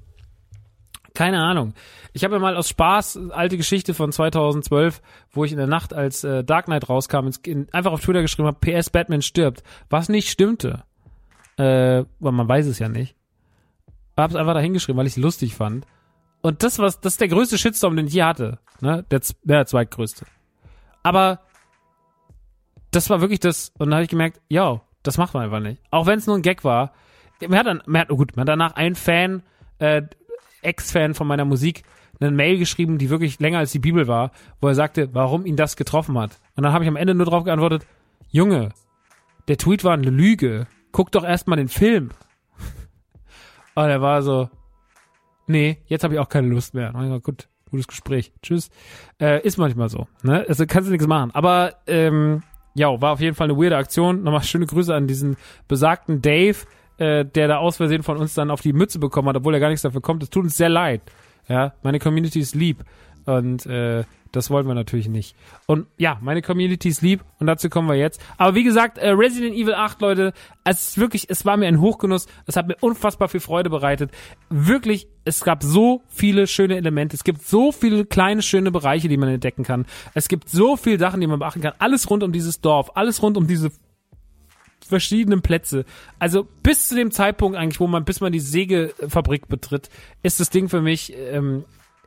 keine Ahnung. Ich habe ja mal aus Spaß alte Geschichte von 2012, wo ich in der Nacht als äh, Dark Knight rauskam, ins, in, einfach auf Twitter geschrieben habe, PS Batman stirbt. Was nicht stimmte. Äh, weil man weiß es ja nicht. Hab's einfach da hingeschrieben, weil ich es lustig fand. Und das was, das ist der größte Shitstorm, den ich je hatte. Ne? Der, der zweitgrößte. Aber das war wirklich das. Und dann habe ich gemerkt, ja, das macht man einfach nicht. Auch wenn es nur ein Gag war. Mir hat dann, mir hat, oh gut, mir hat danach ein Fan, äh, Ex-Fan von meiner Musik, eine Mail geschrieben, die wirklich länger als die Bibel war, wo er sagte, warum ihn das getroffen hat. Und dann habe ich am Ende nur drauf geantwortet, Junge, der Tweet war eine Lüge. Guck doch erstmal den Film. Und er war so, nee, jetzt habe ich auch keine Lust mehr. Und gut, gutes Gespräch. Tschüss. Äh, ist manchmal so. Ne? Also kannst du nichts machen. Aber ähm, ja, war auf jeden Fall eine weirde Aktion. Nochmal schöne Grüße an diesen besagten Dave, äh, der da aus Versehen von uns dann auf die Mütze bekommen hat, obwohl er gar nichts dafür kommt. Es tut uns sehr leid. Ja, meine Community ist lieb. Und äh, das wollen wir natürlich nicht. Und ja, meine Community ist lieb und dazu kommen wir jetzt. Aber wie gesagt, äh, Resident Evil 8, Leute, es ist wirklich, es war mir ein Hochgenuss. Es hat mir unfassbar viel Freude bereitet. Wirklich, es gab so viele schöne Elemente. Es gibt so viele kleine, schöne Bereiche, die man entdecken kann. Es gibt so viele Sachen, die man beachten kann. Alles rund um dieses Dorf, alles rund um diese verschiedenen Plätze. Also bis zu dem Zeitpunkt eigentlich, wo man, bis man die Sägefabrik betritt, ist das Ding für mich ähm,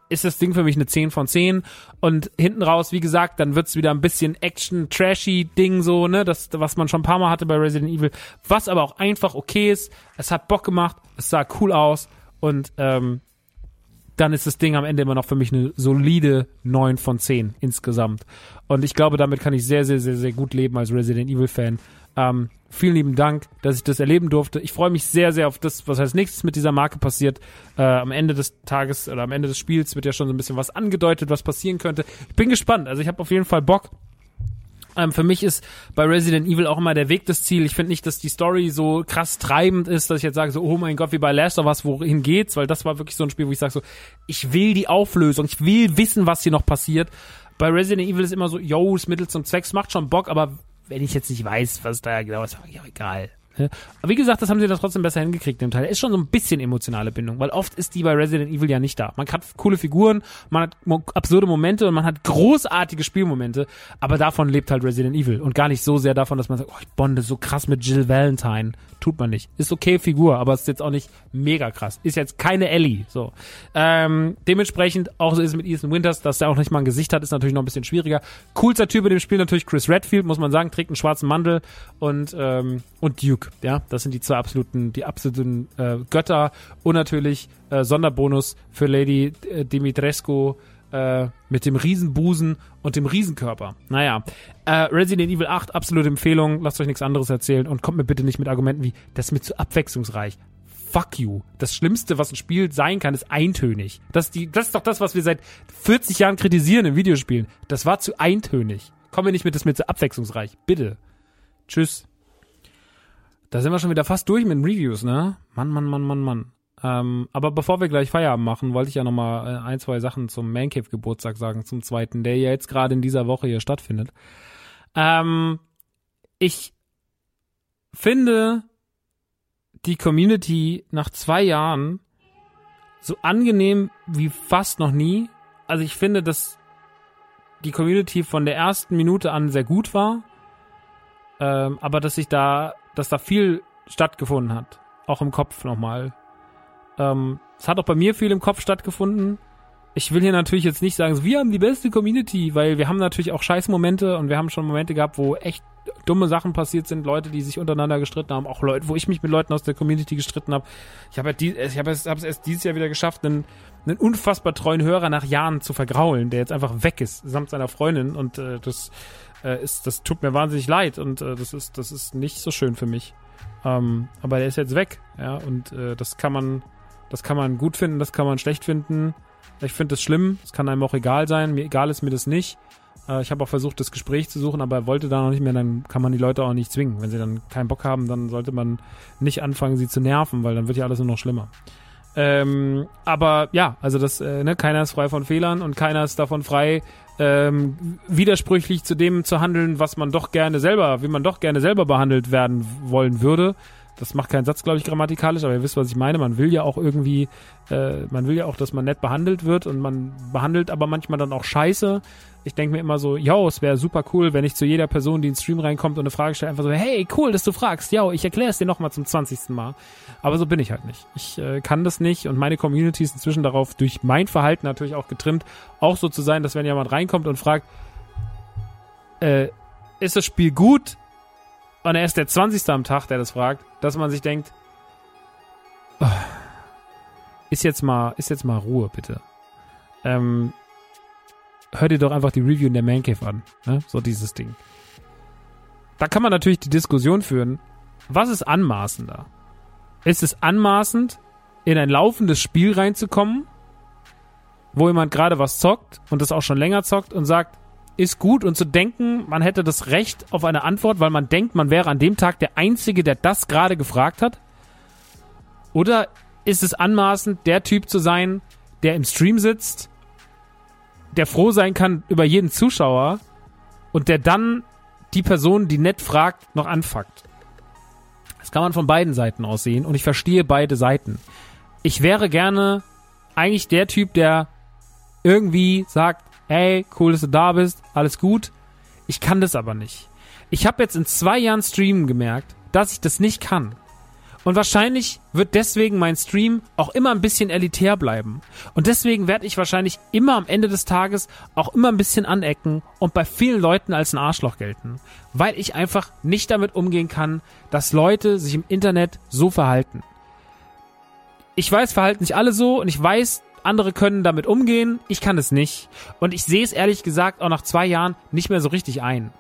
ist das Ding für mich eine 10 von 10. Und hinten raus, wie gesagt, dann wird's wieder ein bisschen Action-Trashy-Ding so, ne? Das, was man schon ein paar Mal hatte bei Resident Evil. Was aber auch einfach okay ist. Es hat Bock gemacht, es sah cool aus und ähm, dann ist das Ding am Ende immer noch für mich eine solide 9 von 10 insgesamt. Und ich glaube, damit kann ich sehr, sehr, sehr, sehr gut leben als Resident Evil-Fan. Ähm, vielen lieben Dank, dass ich das erleben durfte. Ich freue mich sehr, sehr auf das, was als nächstes mit dieser Marke passiert. Äh, am Ende des Tages oder am Ende des Spiels wird ja schon so ein bisschen was angedeutet, was passieren könnte. Ich bin gespannt. Also ich habe auf jeden Fall Bock. Ähm, für mich ist bei Resident Evil auch immer der Weg das Ziel. Ich finde nicht, dass die Story so krass treibend ist, dass ich jetzt sage so, oh mein Gott, wie bei Last of Us, wohin geht's? Weil das war wirklich so ein Spiel, wo ich sage so, ich will die Auflösung, ich will wissen, was hier noch passiert. Bei Resident Evil ist immer so, yo, das Mittel zum Zweck, macht schon Bock, aber wenn ich jetzt nicht weiß, was da genau ist, ja egal. Aber wie gesagt, das haben sie da trotzdem besser hingekriegt im Teil. Ist schon so ein bisschen emotionale Bindung, weil oft ist die bei Resident Evil ja nicht da. Man hat coole Figuren, man hat absurde Momente und man hat großartige Spielmomente, aber davon lebt halt Resident Evil und gar nicht so sehr davon, dass man sagt, oh, ich bonde so krass mit Jill Valentine. Tut man nicht. Ist okay Figur, aber ist jetzt auch nicht mega krass. Ist jetzt keine Ellie. So. Ähm, dementsprechend, auch so ist es mit Ethan Winters, dass der auch nicht mal ein Gesicht hat, ist natürlich noch ein bisschen schwieriger. Coolster Typ in dem Spiel natürlich Chris Redfield, muss man sagen, trägt einen schwarzen Mantel und, ähm, und Duke. Ja, das sind die zwei absoluten, die absoluten äh, Götter und natürlich äh, Sonderbonus für Lady äh, Dimitrescu äh, mit dem Riesenbusen und dem Riesenkörper. Naja, äh, Resident Evil 8, absolute Empfehlung, lasst euch nichts anderes erzählen und kommt mir bitte nicht mit Argumenten wie, das ist mir zu abwechslungsreich. Fuck you. Das Schlimmste, was ein Spiel sein kann, ist eintönig. Das, ist die, das ist doch das, was wir seit 40 Jahren kritisieren in Videospielen. Das war zu eintönig. Kommen wir nicht mit, das ist mir zu abwechslungsreich. Bitte. Tschüss. Da sind wir schon wieder fast durch mit den Reviews, ne? Mann, Mann, Mann, Mann, Mann. Ähm, aber bevor wir gleich Feierabend machen, wollte ich ja nochmal äh, ein, zwei Sachen zum Mancave Geburtstag sagen, zum zweiten, der ja jetzt gerade in dieser Woche hier stattfindet. Ähm, ich finde die Community nach zwei Jahren so angenehm wie fast noch nie. Also ich finde, dass die Community von der ersten Minute an sehr gut war, ähm, aber dass sich da, dass da viel stattgefunden hat, auch im Kopf nochmal. Ähm, es hat auch bei mir viel im Kopf stattgefunden. Ich will hier natürlich jetzt nicht sagen, wir haben die beste Community, weil wir haben natürlich auch Scheißmomente und wir haben schon Momente gehabt, wo echt dumme Sachen passiert sind, Leute, die sich untereinander gestritten haben, auch Leute, wo ich mich mit Leuten aus der Community gestritten habe. Ich habe ja ich habe es, hab erst dieses Jahr wieder geschafft, einen, einen unfassbar treuen Hörer nach Jahren zu vergraulen, der jetzt einfach weg ist samt seiner Freundin und äh, das äh, ist, das tut mir wahnsinnig leid und äh, das ist, das ist nicht so schön für mich. Ähm, aber der ist jetzt weg, ja und äh, das kann man, das kann man gut finden, das kann man schlecht finden. Ich finde das schlimm, es kann einem auch egal sein, mir egal ist mir das nicht. Äh, ich habe auch versucht, das Gespräch zu suchen, aber er wollte da noch nicht mehr, dann kann man die Leute auch nicht zwingen. Wenn sie dann keinen Bock haben, dann sollte man nicht anfangen, sie zu nerven, weil dann wird ja alles nur noch schlimmer. Ähm, aber ja, also das, äh, ne, keiner ist frei von Fehlern und keiner ist davon frei, ähm, widersprüchlich zu dem zu handeln, was man doch gerne selber, wie man doch gerne selber behandelt werden wollen würde das macht keinen Satz, glaube ich, grammatikalisch, aber ihr wisst, was ich meine. Man will ja auch irgendwie, äh, man will ja auch, dass man nett behandelt wird und man behandelt aber manchmal dann auch scheiße. Ich denke mir immer so, yo, es wäre super cool, wenn ich zu jeder Person, die ins Stream reinkommt und eine Frage stellt, einfach so, hey, cool, dass du fragst. Ja, ich erkläre es dir nochmal zum 20. Mal. Aber so bin ich halt nicht. Ich äh, kann das nicht und meine Community ist inzwischen darauf durch mein Verhalten natürlich auch getrimmt, auch so zu sein, dass wenn jemand reinkommt und fragt, äh, ist das Spiel gut? Und er ist der 20. am Tag, der das fragt, dass man sich denkt, oh, ist jetzt mal, ist jetzt mal Ruhe, bitte. Ähm, hör dir doch einfach die Review in der Man Cave an, ne? So dieses Ding. Da kann man natürlich die Diskussion führen, was ist anmaßender? Ist es anmaßend, in ein laufendes Spiel reinzukommen, wo jemand gerade was zockt und das auch schon länger zockt und sagt, ist gut und zu denken, man hätte das Recht auf eine Antwort, weil man denkt, man wäre an dem Tag der Einzige, der das gerade gefragt hat? Oder ist es anmaßend, der Typ zu sein, der im Stream sitzt, der froh sein kann über jeden Zuschauer und der dann die Person, die nett fragt, noch anfuckt? Das kann man von beiden Seiten aus sehen und ich verstehe beide Seiten. Ich wäre gerne eigentlich der Typ, der irgendwie sagt, hey, cool, dass du da bist, alles gut. Ich kann das aber nicht. Ich habe jetzt in zwei Jahren Streamen gemerkt, dass ich das nicht kann. Und wahrscheinlich wird deswegen mein Stream auch immer ein bisschen elitär bleiben. Und deswegen werde ich wahrscheinlich immer am Ende des Tages auch immer ein bisschen anecken und bei vielen Leuten als ein Arschloch gelten. Weil ich einfach nicht damit umgehen kann, dass Leute sich im Internet so verhalten. Ich weiß, verhalten sich alle so und ich weiß, andere können damit umgehen, ich kann es nicht. Und ich sehe es ehrlich gesagt auch nach zwei Jahren nicht mehr so richtig ein.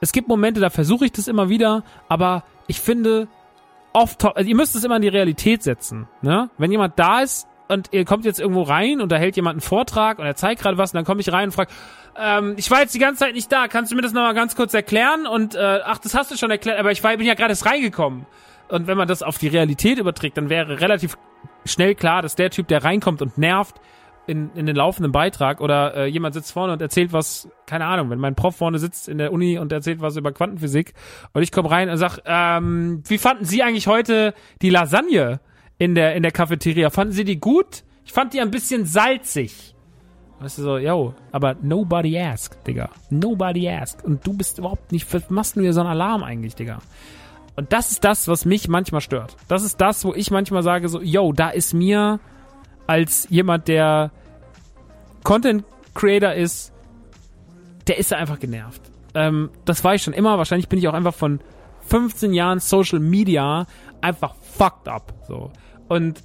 Es gibt Momente, da versuche ich das immer wieder, aber ich finde, oft, also ihr müsst es immer in die Realität setzen. Ne? Wenn jemand da ist und ihr kommt jetzt irgendwo rein und da hält jemand einen Vortrag und er zeigt gerade was und dann komme ich rein und frage, ähm, ich war jetzt die ganze Zeit nicht da, kannst du mir das nochmal ganz kurz erklären? Und äh, ach, das hast du schon erklärt, aber ich war, bin ja gerade reingekommen. Und wenn man das auf die Realität überträgt, dann wäre relativ schnell klar, dass der Typ, der reinkommt und nervt, in, in den laufenden Beitrag oder äh, jemand sitzt vorne und erzählt was, keine Ahnung, wenn mein Prof vorne sitzt in der Uni und erzählt was über Quantenphysik und ich komme rein und sag, ähm, wie fanden Sie eigentlich heute die Lasagne in der in der Cafeteria? Fanden Sie die gut? Ich fand die ein bisschen salzig. Weißt du so, yo, aber nobody asked, Digga. Nobody asked. Und du bist überhaupt nicht, was machst du hier so einen Alarm eigentlich, Digga? Und das ist das, was mich manchmal stört. Das ist das, wo ich manchmal sage so, yo, da ist mir als jemand, der Content Creator ist, der ist einfach genervt. Ähm, das war ich schon immer. Wahrscheinlich bin ich auch einfach von 15 Jahren Social Media einfach fucked up. So. Und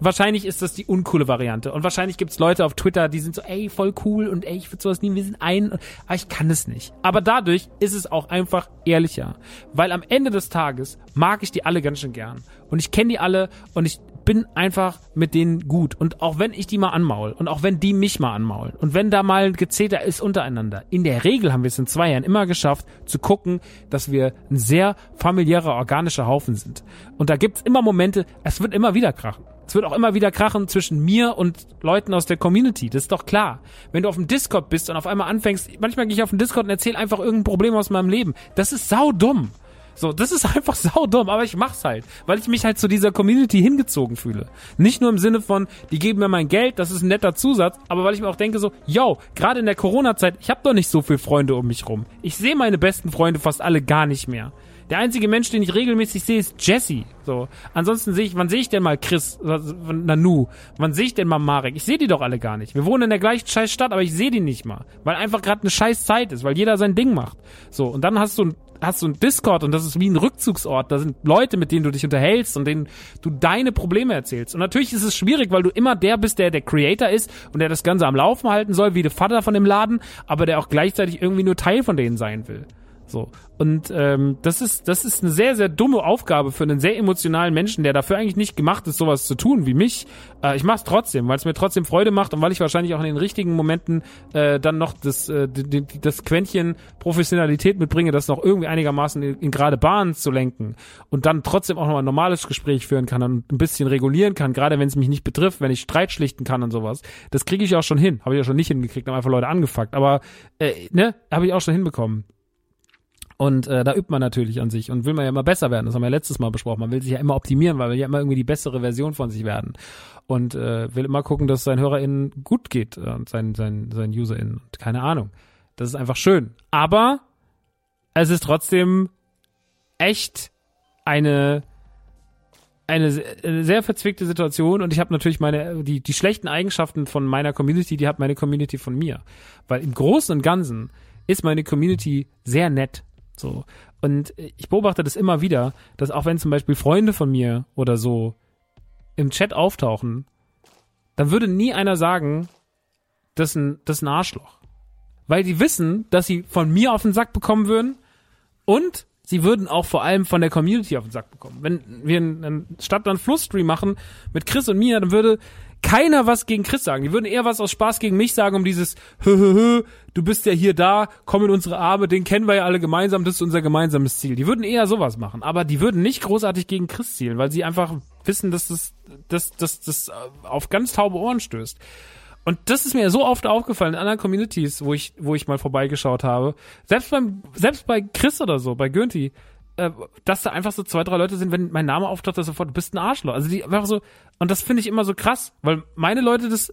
wahrscheinlich ist das die uncoole Variante. Und wahrscheinlich gibt's Leute auf Twitter, die sind so, ey, voll cool und ey, ich würde sowas nie, wir sind ein. Aber ich kann es nicht. Aber dadurch ist es auch einfach ehrlicher. Weil am Ende des Tages mag ich die alle ganz schön gern. Und ich kenne die alle und ich bin einfach mit denen gut. Und auch wenn ich die mal anmaul und auch wenn die mich mal anmaulen und wenn da mal ein Gezeter ist untereinander, in der Regel haben wir es in zwei Jahren immer geschafft, zu gucken, dass wir ein sehr familiärer, organischer Haufen sind. Und da gibt's immer Momente, es wird immer wieder krachen. Es wird auch immer wieder krachen zwischen mir und Leuten aus der Community. Das ist doch klar. Wenn du auf dem Discord bist und auf einmal anfängst, manchmal gehe ich auf den Discord und erzähle einfach irgendein Problem aus meinem Leben. Das ist sau dumm. So, das ist einfach saudumm, aber ich mach's halt, weil ich mich halt zu dieser Community hingezogen fühle. Nicht nur im Sinne von, die geben mir mein Geld, das ist ein netter Zusatz, aber weil ich mir auch denke so, yo, gerade in der Corona-Zeit, ich habe doch nicht so viele Freunde um mich rum. Ich sehe meine besten Freunde fast alle gar nicht mehr. Der einzige Mensch, den ich regelmäßig sehe, ist Jesse. So. Ansonsten sehe ich, wann sehe ich denn mal Chris, Nanu? Wann sehe ich denn mal Marek? Ich sehe die doch alle gar nicht. Wir wohnen in der gleichen scheiß Stadt, aber ich sehe die nicht mal. Weil einfach gerade eine scheiß Zeit ist, weil jeder sein Ding macht. So. Und dann hast du, hast du ein Discord und das ist wie ein Rückzugsort. Da sind Leute, mit denen du dich unterhältst und denen du deine Probleme erzählst. Und natürlich ist es schwierig, weil du immer der bist, der der Creator ist und der das Ganze am Laufen halten soll, wie der Vater von dem Laden, aber der auch gleichzeitig irgendwie nur Teil von denen sein will. So. Und ähm, das ist das ist eine sehr sehr dumme Aufgabe für einen sehr emotionalen Menschen, der dafür eigentlich nicht gemacht ist, sowas zu tun wie mich. Äh, ich mache es trotzdem, weil es mir trotzdem Freude macht und weil ich wahrscheinlich auch in den richtigen Momenten äh, dann noch das äh, das Quäntchen Professionalität mitbringe, das noch irgendwie einigermaßen in, in gerade Bahnen zu lenken und dann trotzdem auch noch ein normales Gespräch führen kann und ein bisschen regulieren kann, gerade wenn es mich nicht betrifft, wenn ich Streit schlichten kann und sowas. Das kriege ich auch schon hin, habe ich auch schon nicht hingekriegt, haben einfach Leute angefuckt, aber äh, ne, habe ich auch schon hinbekommen. Und äh, da übt man natürlich an sich und will man ja immer besser werden. Das haben wir letztes Mal besprochen. Man will sich ja immer optimieren, weil man ja immer irgendwie die bessere Version von sich werden. Und äh, will immer gucken, dass es seinen HörerInnen gut geht äh, und seinen, seinen, seinen UserInnen. Und keine Ahnung. Das ist einfach schön. Aber es ist trotzdem echt eine eine, eine sehr verzwickte Situation und ich habe natürlich meine die die schlechten Eigenschaften von meiner Community, die hat meine Community von mir, weil im Großen und Ganzen ist meine Community sehr nett so. Und ich beobachte das immer wieder, dass auch wenn zum Beispiel Freunde von mir oder so im Chat auftauchen, dann würde nie einer sagen, das ist ein, das ist ein Arschloch. Weil die wissen, dass sie von mir auf den Sack bekommen würden und sie würden auch vor allem von der Community auf den Sack bekommen. Wenn wir einen Stadt- und Flussstream machen mit Chris und mir, dann würde keiner was gegen Chris sagen. Die würden eher was aus Spaß gegen mich sagen, um dieses hö, hö, hö, du bist ja hier da, komm in unsere Arme, den kennen wir ja alle gemeinsam, das ist unser gemeinsames Ziel. Die würden eher sowas machen, aber die würden nicht großartig gegen Chris zielen, weil sie einfach wissen, dass das, dass, dass das auf ganz taube Ohren stößt. Und das ist mir so oft aufgefallen in anderen Communities, wo ich, wo ich mal vorbeigeschaut habe. Selbst beim, selbst bei Chris oder so, bei Gönti, äh, dass da einfach so zwei, drei Leute sind, wenn mein Name auftaucht, dass sofort, du bist ein Arschloch. Also die einfach so, und das finde ich immer so krass, weil meine Leute das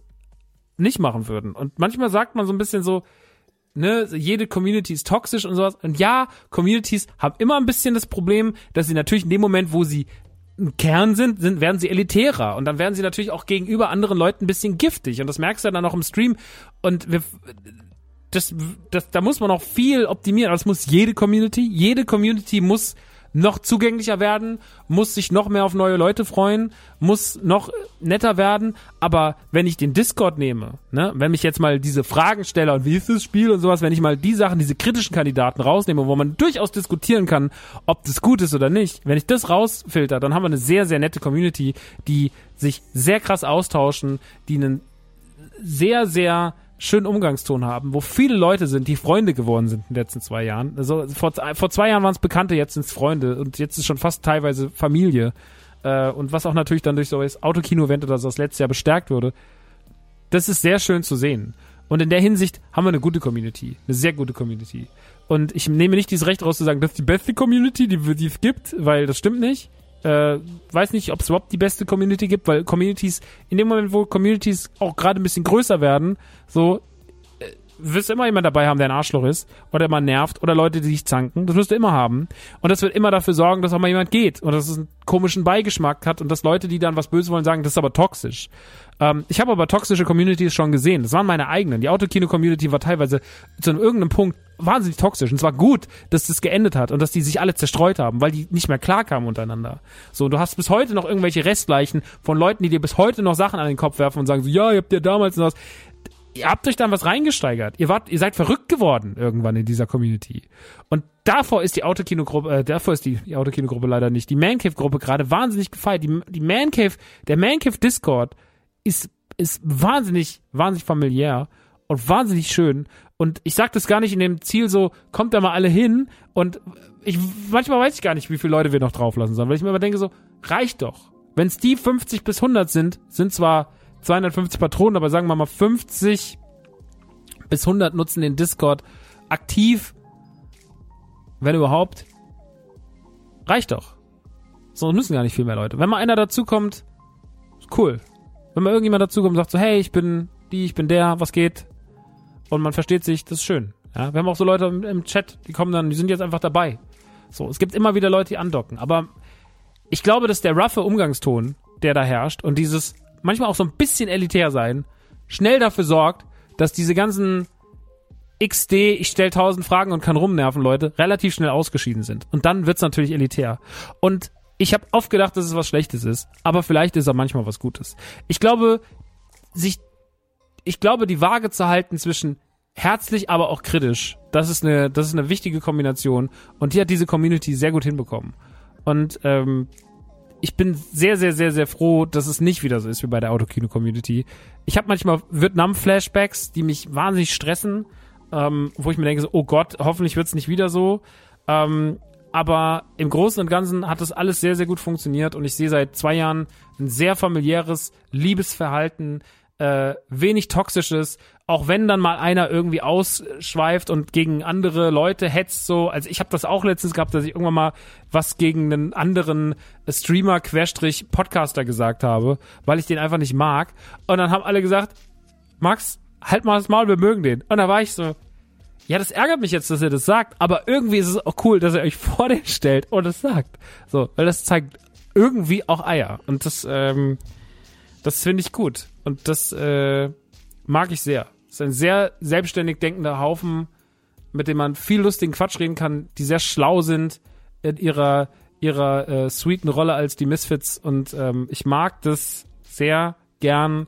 nicht machen würden. Und manchmal sagt man so ein bisschen so, ne, jede Community ist toxisch und sowas. Und ja, Communities haben immer ein bisschen das Problem, dass sie natürlich in dem Moment, wo sie ein Kern sind, sind, werden sie elitärer. Und dann werden sie natürlich auch gegenüber anderen Leuten ein bisschen giftig. Und das merkst du dann auch im Stream. Und wir, das, das, da muss man auch viel optimieren. Das muss jede Community, jede Community muss noch zugänglicher werden, muss sich noch mehr auf neue Leute freuen, muss noch netter werden. Aber wenn ich den Discord nehme, ne, wenn ich jetzt mal diese Fragen stelle und wie ist das Spiel und sowas, wenn ich mal die Sachen, diese kritischen Kandidaten rausnehme, wo man durchaus diskutieren kann, ob das gut ist oder nicht, wenn ich das rausfilter, dann haben wir eine sehr, sehr nette Community, die sich sehr krass austauschen, die einen sehr, sehr schönen Umgangston haben, wo viele Leute sind, die Freunde geworden sind in den letzten zwei Jahren. Also vor, vor zwei Jahren waren es Bekannte, jetzt sind es Freunde und jetzt ist schon fast teilweise Familie. Äh, und was auch natürlich dann durch so das Autokino-Event oder so das letzte Jahr bestärkt wurde. das ist sehr schön zu sehen. Und in der Hinsicht haben wir eine gute Community, eine sehr gute Community. Und ich nehme nicht dieses Recht raus zu sagen, das ist die beste Community, die, die es gibt, weil das stimmt nicht. Äh, weiß nicht, ob es überhaupt die beste Community gibt, weil Communities, in dem Moment, wo Communities auch gerade ein bisschen größer werden, so, wirst immer jemand dabei haben, der ein Arschloch ist oder immer nervt oder Leute, die sich zanken. Das wirst du immer haben. Und das wird immer dafür sorgen, dass auch mal jemand geht und dass es einen komischen Beigeschmack hat und dass Leute, die dann was böse wollen, sagen, das ist aber toxisch. Ähm, ich habe aber toxische Communities schon gesehen. Das waren meine eigenen. Die Autokino-Community war teilweise zu einem irgendeinem Punkt wahnsinnig toxisch. Und es war gut, dass das geendet hat und dass die sich alle zerstreut haben, weil die nicht mehr klarkamen untereinander. So, du hast bis heute noch irgendwelche Restleichen von Leuten, die dir bis heute noch Sachen an den Kopf werfen und sagen so, ja, ihr habt ja damals noch was. Ihr habt euch dann was reingesteigert. Ihr wart, ihr seid verrückt geworden irgendwann in dieser Community. Und davor ist die Autokino-Gruppe, äh, davor ist die, die Autokino-Gruppe leider nicht, die Mancave-Gruppe gerade wahnsinnig gefeiert. Die, die Mancave, der Mancave-Discord ist, ist wahnsinnig, wahnsinnig familiär und wahnsinnig schön. Und ich sag das gar nicht in dem Ziel so, kommt da mal alle hin und ich, manchmal weiß ich gar nicht, wie viele Leute wir noch drauflassen sollen, weil ich mir immer denke so, reicht doch. Wenn es die 50 bis 100 sind, sind zwar 250 Patronen, aber sagen wir mal 50 bis 100 nutzen den Discord aktiv, wenn überhaupt. Reicht doch. So müssen gar nicht viel mehr Leute. Wenn mal einer dazukommt, cool. Wenn mal irgendjemand dazukommt und sagt so, hey, ich bin die, ich bin der, was geht? Und man versteht sich, das ist schön. Ja, wir haben auch so Leute im, im Chat, die kommen dann, die sind jetzt einfach dabei. So, es gibt immer wieder Leute, die andocken. Aber ich glaube, dass der roughe Umgangston, der da herrscht und dieses manchmal auch so ein bisschen elitär sein, schnell dafür sorgt, dass diese ganzen XD, ich stell tausend Fragen und kann rumnerven, Leute, relativ schnell ausgeschieden sind. Und dann wird's natürlich elitär. Und ich habe oft gedacht, dass es was Schlechtes ist, aber vielleicht ist er manchmal was Gutes. Ich glaube, sich, ich glaube, die Waage zu halten zwischen herzlich, aber auch kritisch, das ist eine, das ist eine wichtige Kombination und die hat diese Community sehr gut hinbekommen. Und ähm, ich bin sehr, sehr, sehr, sehr froh, dass es nicht wieder so ist wie bei der Autokino-Community. Ich habe manchmal Vietnam-Flashbacks, die mich wahnsinnig stressen, ähm, wo ich mir denke, so, oh Gott, hoffentlich wird's nicht wieder so. Ähm, aber im Großen und Ganzen hat das alles sehr, sehr gut funktioniert und ich sehe seit zwei Jahren ein sehr familiäres Liebesverhalten, äh, wenig toxisches, auch wenn dann mal einer irgendwie ausschweift und gegen andere Leute hetzt so, also ich habe das auch letztens gehabt, dass ich irgendwann mal was gegen einen anderen Streamer Querstrich Podcaster gesagt habe, weil ich den einfach nicht mag und dann haben alle gesagt, Max, halt mal das Maul, wir mögen den. Und da war ich so, ja, das ärgert mich jetzt, dass er das sagt, aber irgendwie ist es auch cool, dass er euch vor den stellt und es sagt. So, weil das zeigt irgendwie auch Eier. Und das, ähm, das finde ich gut. Und das äh, mag ich sehr. Das ist ein sehr selbstständig denkender Haufen, mit dem man viel lustigen Quatsch reden kann, die sehr schlau sind in ihrer ihrer äh, sweeten Rolle als die Misfits. Und ähm, ich mag das sehr gern.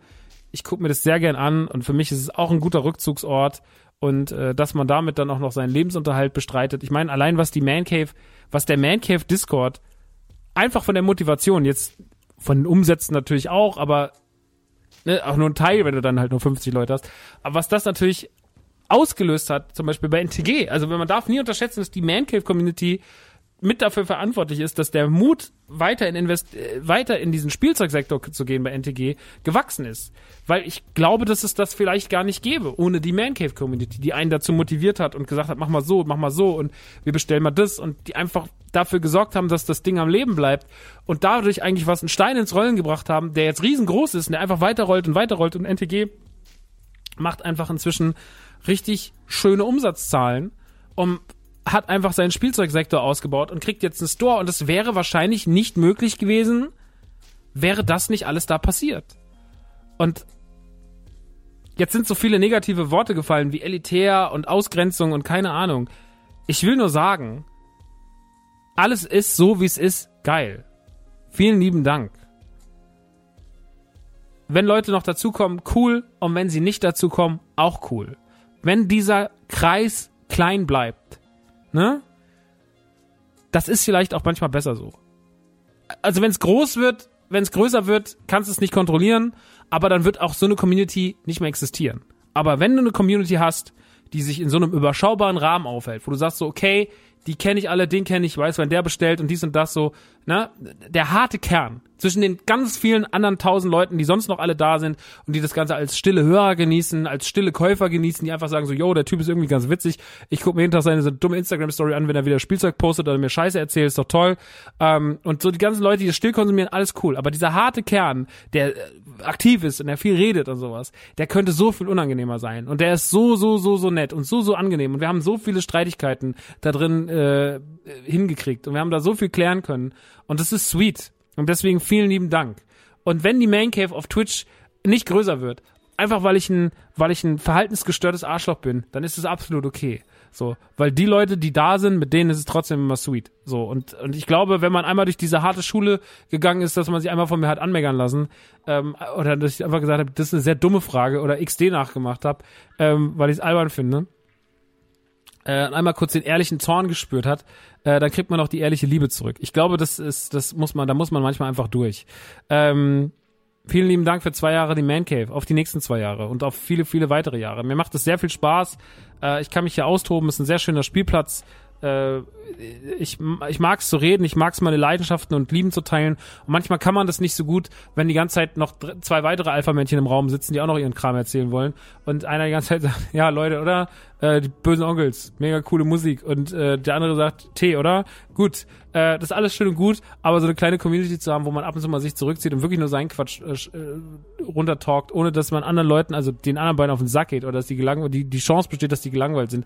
Ich gucke mir das sehr gern an und für mich ist es auch ein guter Rückzugsort und äh, dass man damit dann auch noch seinen Lebensunterhalt bestreitet. Ich meine, allein was die Man Cave, was der Man Cave Discord einfach von der Motivation, jetzt von den Umsätzen natürlich auch, aber ne, auch nur ein Teil, wenn du dann halt nur 50 Leute hast. Aber was das natürlich ausgelöst hat, zum Beispiel bei NTG, also wenn man darf nie unterschätzen, dass die Man Cave Community mit dafür verantwortlich ist, dass der Mut weiter in Invest äh, weiter in diesen Spielzeugsektor zu gehen bei NTG gewachsen ist, weil ich glaube, dass es das vielleicht gar nicht gäbe ohne die Man Cave Community, die einen dazu motiviert hat und gesagt hat, mach mal so, mach mal so und wir bestellen mal das und die einfach dafür gesorgt haben, dass das Ding am Leben bleibt und dadurch eigentlich was einen Stein ins Rollen gebracht haben, der jetzt riesengroß ist und der einfach weiterrollt und weiterrollt und NTG macht einfach inzwischen richtig schöne Umsatzzahlen, um hat einfach seinen Spielzeugsektor ausgebaut und kriegt jetzt einen Store und es wäre wahrscheinlich nicht möglich gewesen, wäre das nicht alles da passiert. Und jetzt sind so viele negative Worte gefallen wie elitär und Ausgrenzung und keine Ahnung. Ich will nur sagen, alles ist so, wie es ist, geil. Vielen lieben Dank. Wenn Leute noch dazukommen, cool. Und wenn sie nicht dazukommen, auch cool. Wenn dieser Kreis klein bleibt, ne? Das ist vielleicht auch manchmal besser so. Also wenn es groß wird, wenn es größer wird, kannst du es nicht kontrollieren, aber dann wird auch so eine Community nicht mehr existieren. Aber wenn du eine Community hast, die sich in so einem überschaubaren Rahmen aufhält, wo du sagst so, okay, die kenne ich alle, den kenne ich, weiß, wenn der bestellt und dies und das so, ne, der harte Kern, zwischen den ganz vielen anderen tausend Leuten, die sonst noch alle da sind und die das Ganze als stille Hörer genießen, als stille Käufer genießen, die einfach sagen so, yo, der Typ ist irgendwie ganz witzig. Ich gucke mir jeden Tag seine so dumme Instagram-Story an, wenn er wieder Spielzeug postet oder mir Scheiße erzählt, ist doch toll. Ähm, und so die ganzen Leute, die das still konsumieren, alles cool. Aber dieser harte Kern, der äh, aktiv ist und der viel redet und sowas, der könnte so viel unangenehmer sein. Und der ist so, so, so, so nett und so, so angenehm. Und wir haben so viele Streitigkeiten da drin äh, hingekriegt. Und wir haben da so viel klären können. Und das ist sweet. Und deswegen vielen lieben Dank. Und wenn die Main Cave auf Twitch nicht größer wird, einfach weil ich ein, weil ich ein verhaltensgestörtes Arschloch bin, dann ist es absolut okay. So, weil die Leute, die da sind, mit denen ist es trotzdem immer sweet. So, und, und ich glaube, wenn man einmal durch diese harte Schule gegangen ist, dass man sich einmal von mir hat anmeckern lassen, ähm, oder dass ich einfach gesagt habe, das ist eine sehr dumme Frage, oder XD nachgemacht habe, ähm, weil ich es albern finde, äh, einmal kurz den ehrlichen Zorn gespürt hat, äh, dann kriegt man auch die ehrliche Liebe zurück. Ich glaube, das ist, das muss man, da muss man manchmal einfach durch. Ähm, vielen lieben Dank für zwei Jahre die Man Cave, auf die nächsten zwei Jahre und auf viele, viele weitere Jahre. Mir macht es sehr viel Spaß. Äh, ich kann mich hier austoben, ist ein sehr schöner Spielplatz. Äh, ich, ich mag es zu reden, ich mag es meine Leidenschaften und Lieben zu teilen. Und manchmal kann man das nicht so gut, wenn die ganze Zeit noch zwei weitere Alpha-Männchen im Raum sitzen, die auch noch ihren Kram erzählen wollen. Und einer die ganze Zeit sagt, ja Leute, oder? Äh, die bösen Onkels, mega coole Musik. Und äh, der andere sagt, Tee, oder? Gut, äh, das ist alles schön und gut, aber so eine kleine Community zu haben, wo man ab und zu mal sich zurückzieht und wirklich nur seinen Quatsch äh, äh runtertalkt, ohne dass man anderen Leuten, also den anderen beiden auf den Sack geht oder dass die gelangweilt, die, die Chance besteht, dass die gelangweilt sind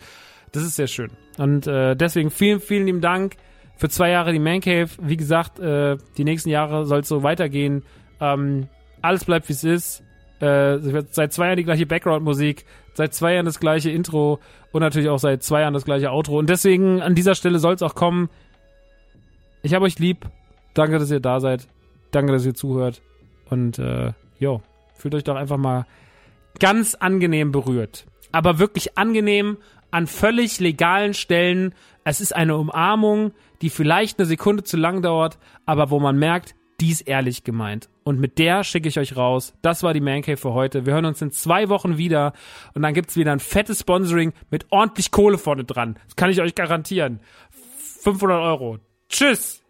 das ist sehr schön. Und äh, deswegen vielen, vielen lieben Dank für zwei Jahre die Man Cave. Wie gesagt, äh, die nächsten Jahre soll es so weitergehen. Ähm, alles bleibt wie es ist. Äh, seit zwei Jahren die gleiche Background-Musik, seit zwei Jahren das gleiche Intro und natürlich auch seit zwei Jahren das gleiche Outro. Und deswegen an dieser Stelle soll es auch kommen. Ich habe euch lieb. Danke, dass ihr da seid. Danke, dass ihr zuhört. Und äh, jo, fühlt euch doch einfach mal ganz angenehm berührt. Aber wirklich angenehm an völlig legalen Stellen. Es ist eine Umarmung, die vielleicht eine Sekunde zu lang dauert, aber wo man merkt, die ehrlich gemeint. Und mit der schicke ich euch raus. Das war die Mancave für heute. Wir hören uns in zwei Wochen wieder und dann gibt's wieder ein fettes Sponsoring mit ordentlich Kohle vorne dran. Das kann ich euch garantieren. 500 Euro. Tschüss!